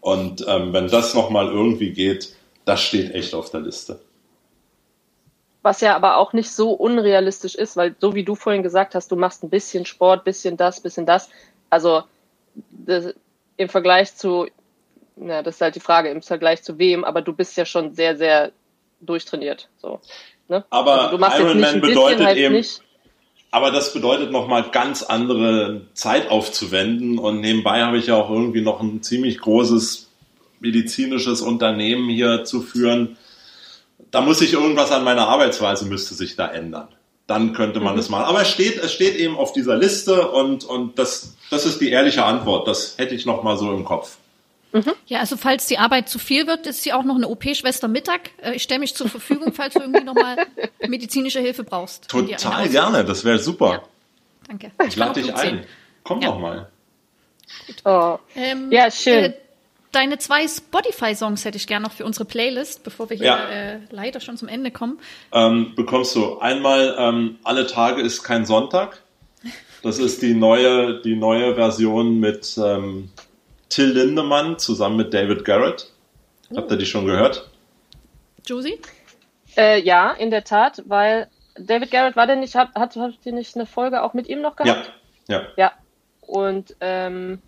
Und ähm, wenn das noch mal irgendwie geht, das steht echt auf der Liste. Was ja aber auch nicht so unrealistisch ist, weil so wie du vorhin gesagt hast, du machst ein bisschen Sport, bisschen das, bisschen das. Also das, im Vergleich zu, na, das ist halt die Frage, im Vergleich zu wem, aber du bist ja schon sehr, sehr durchtrainiert. So, ne? Aber also Ironman bedeutet halt eben- nicht. Aber das bedeutet nochmal ganz andere Zeit aufzuwenden. Und nebenbei habe ich ja auch irgendwie noch ein ziemlich großes medizinisches Unternehmen hier zu führen. Da muss sich irgendwas an meiner Arbeitsweise müsste sich da ändern. Dann könnte man Mhm. das machen. Aber es steht, es steht eben auf dieser Liste und, und das, das ist die ehrliche Antwort. Das hätte ich noch mal so im Kopf. Ja, also falls die Arbeit zu viel wird, ist sie auch noch eine OP-Schwester Mittag. Äh, Ich stelle mich zur Verfügung, falls du irgendwie nochmal medizinische Hilfe brauchst. Total gerne, das wäre super. Ja. Danke. Ich lade dich ein. Komm Ja. doch mal. Oh. Ähm, Ja, schön. Äh, deine zwei Spotify-Songs hätte ich gerne noch für unsere Playlist, bevor wir hier Ja. äh, leider schon zum Ende kommen. ähm, bekommst du einmal ähm, alle Tage ist kein Sonntag. Das ist die neue, die neue Version mit ähm, Till Lindemann zusammen mit David Garrett. Habt ihr die schon gehört? Josie? Äh, ja, in der Tat, weil David Garrett war denn nicht, hat, hat, hat ihr nicht eine Folge auch mit ihm noch gehabt? Ja, ja. Ja. Und ähm,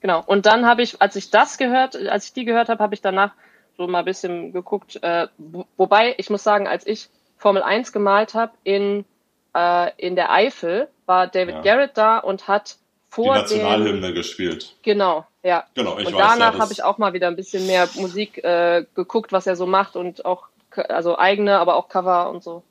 genau. Und dann habe ich, als ich das gehört, als ich die gehört habe, habe ich danach so mal ein bisschen geguckt. Äh, wo, wobei, ich muss sagen, als ich Formel 1 gemalt habe in, äh, in der Eifel, war David Ja. Garrett da und hat Die vor dem, Nationalhymne gespielt. Genau, ja. Genau, ich und weiß ja, danach das- habe ich auch mal wieder ein bisschen mehr Musik äh, geguckt, was er so macht und auch also eigene, aber auch Cover und so.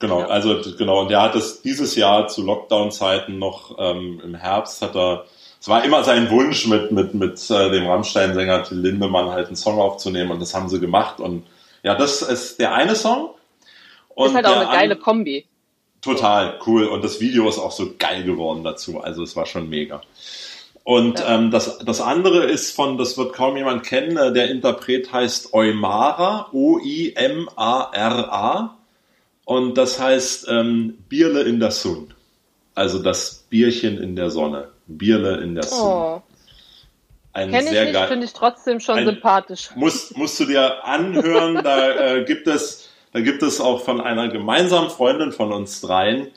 Genau, Ja. also genau, und der hat es dieses Jahr zu Lockdown-Zeiten noch ähm, im Herbst hat er, es war immer sein Wunsch mit mit mit äh, dem Rammstein-Sänger Till Lindemann halt einen Song aufzunehmen und das haben sie gemacht und ja, das ist der eine Song. Und ist halt auch eine geile Kombi. Total cool und das Video ist auch so geil geworden dazu, also es war schon mega. Und ähm, das, das andere ist von, das wird kaum jemand kennen, äh, der Interpret heißt Eumara, O-I-M-A-R-A. Und das heißt ähm, Bierle in der Sun. Also das Bierchen in der Sonne. Bierle in der Sun. Oh. Ein Kenne ich sehr nicht, geil. finde ich trotzdem schon Ein- sympathisch. Musst, musst du dir anhören, da äh, gibt es, da gibt es auch von einer gemeinsamen Freundin von uns dreien,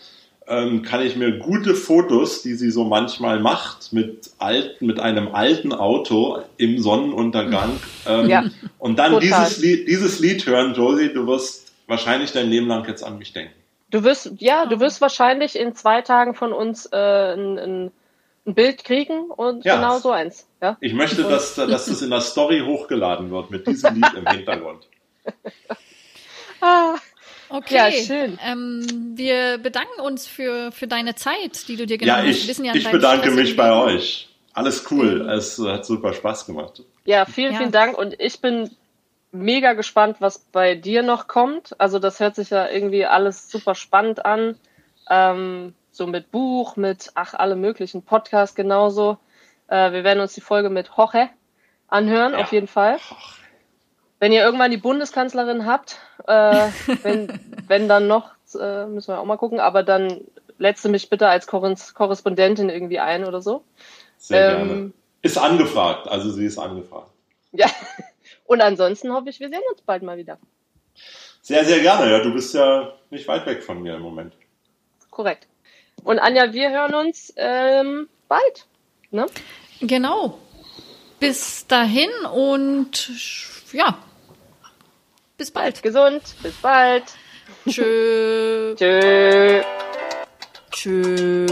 ähm, kann ich mir gute Fotos, die sie so manchmal macht, mit alten, mit einem alten Auto im Sonnenuntergang. Ähm, Ja, und dann total. dieses Lied, dieses Lied hören, Josie, du wirst wahrscheinlich dein Leben lang jetzt an mich denken. Du wirst, ja, du wirst wahrscheinlich in zwei Tagen von uns äh, ein, ein, ein Bild kriegen und Ja. genau so eins. Ja? Ich möchte, dass, dass das in der Story hochgeladen wird mit diesem Lied im Hintergrund. Ah, Okay. Ja, schön. Ähm, wir bedanken uns für, für deine Zeit, die du dir Ja, genommen hast. Wir ich, wissen ja, ich bedanke stressigen mich bei euch. Alles cool. Es hat super Spaß gemacht. ja, vielen, Ja. vielen Dank und ich bin mega gespannt, was bei dir noch kommt. Also das hört sich ja irgendwie alles super spannend an. Ähm, so mit Buch, mit ach, alle möglichen Podcasts genauso. Äh, wir werden uns die Folge mit Hoche anhören, Ja. auf jeden Fall. Wenn ihr irgendwann die Bundeskanzlerin habt, äh, wenn, wenn dann noch, äh, müssen wir auch mal gucken, aber dann letzte mich bitte als Korres- Korrespondentin irgendwie ein oder so. Sehr Ähm, gerne. Ist angefragt, also sie ist angefragt. Ja. Und ansonsten hoffe ich, wir sehen uns bald mal wieder. Sehr, sehr gerne. Ja, du bist ja nicht weit weg von mir im Moment. Korrekt. Und Anja, wir hören uns ähm, bald. Ne? Genau. Bis dahin und ja, bis bald. Gesund. Bis bald. Tschö. Tschö. Tschö.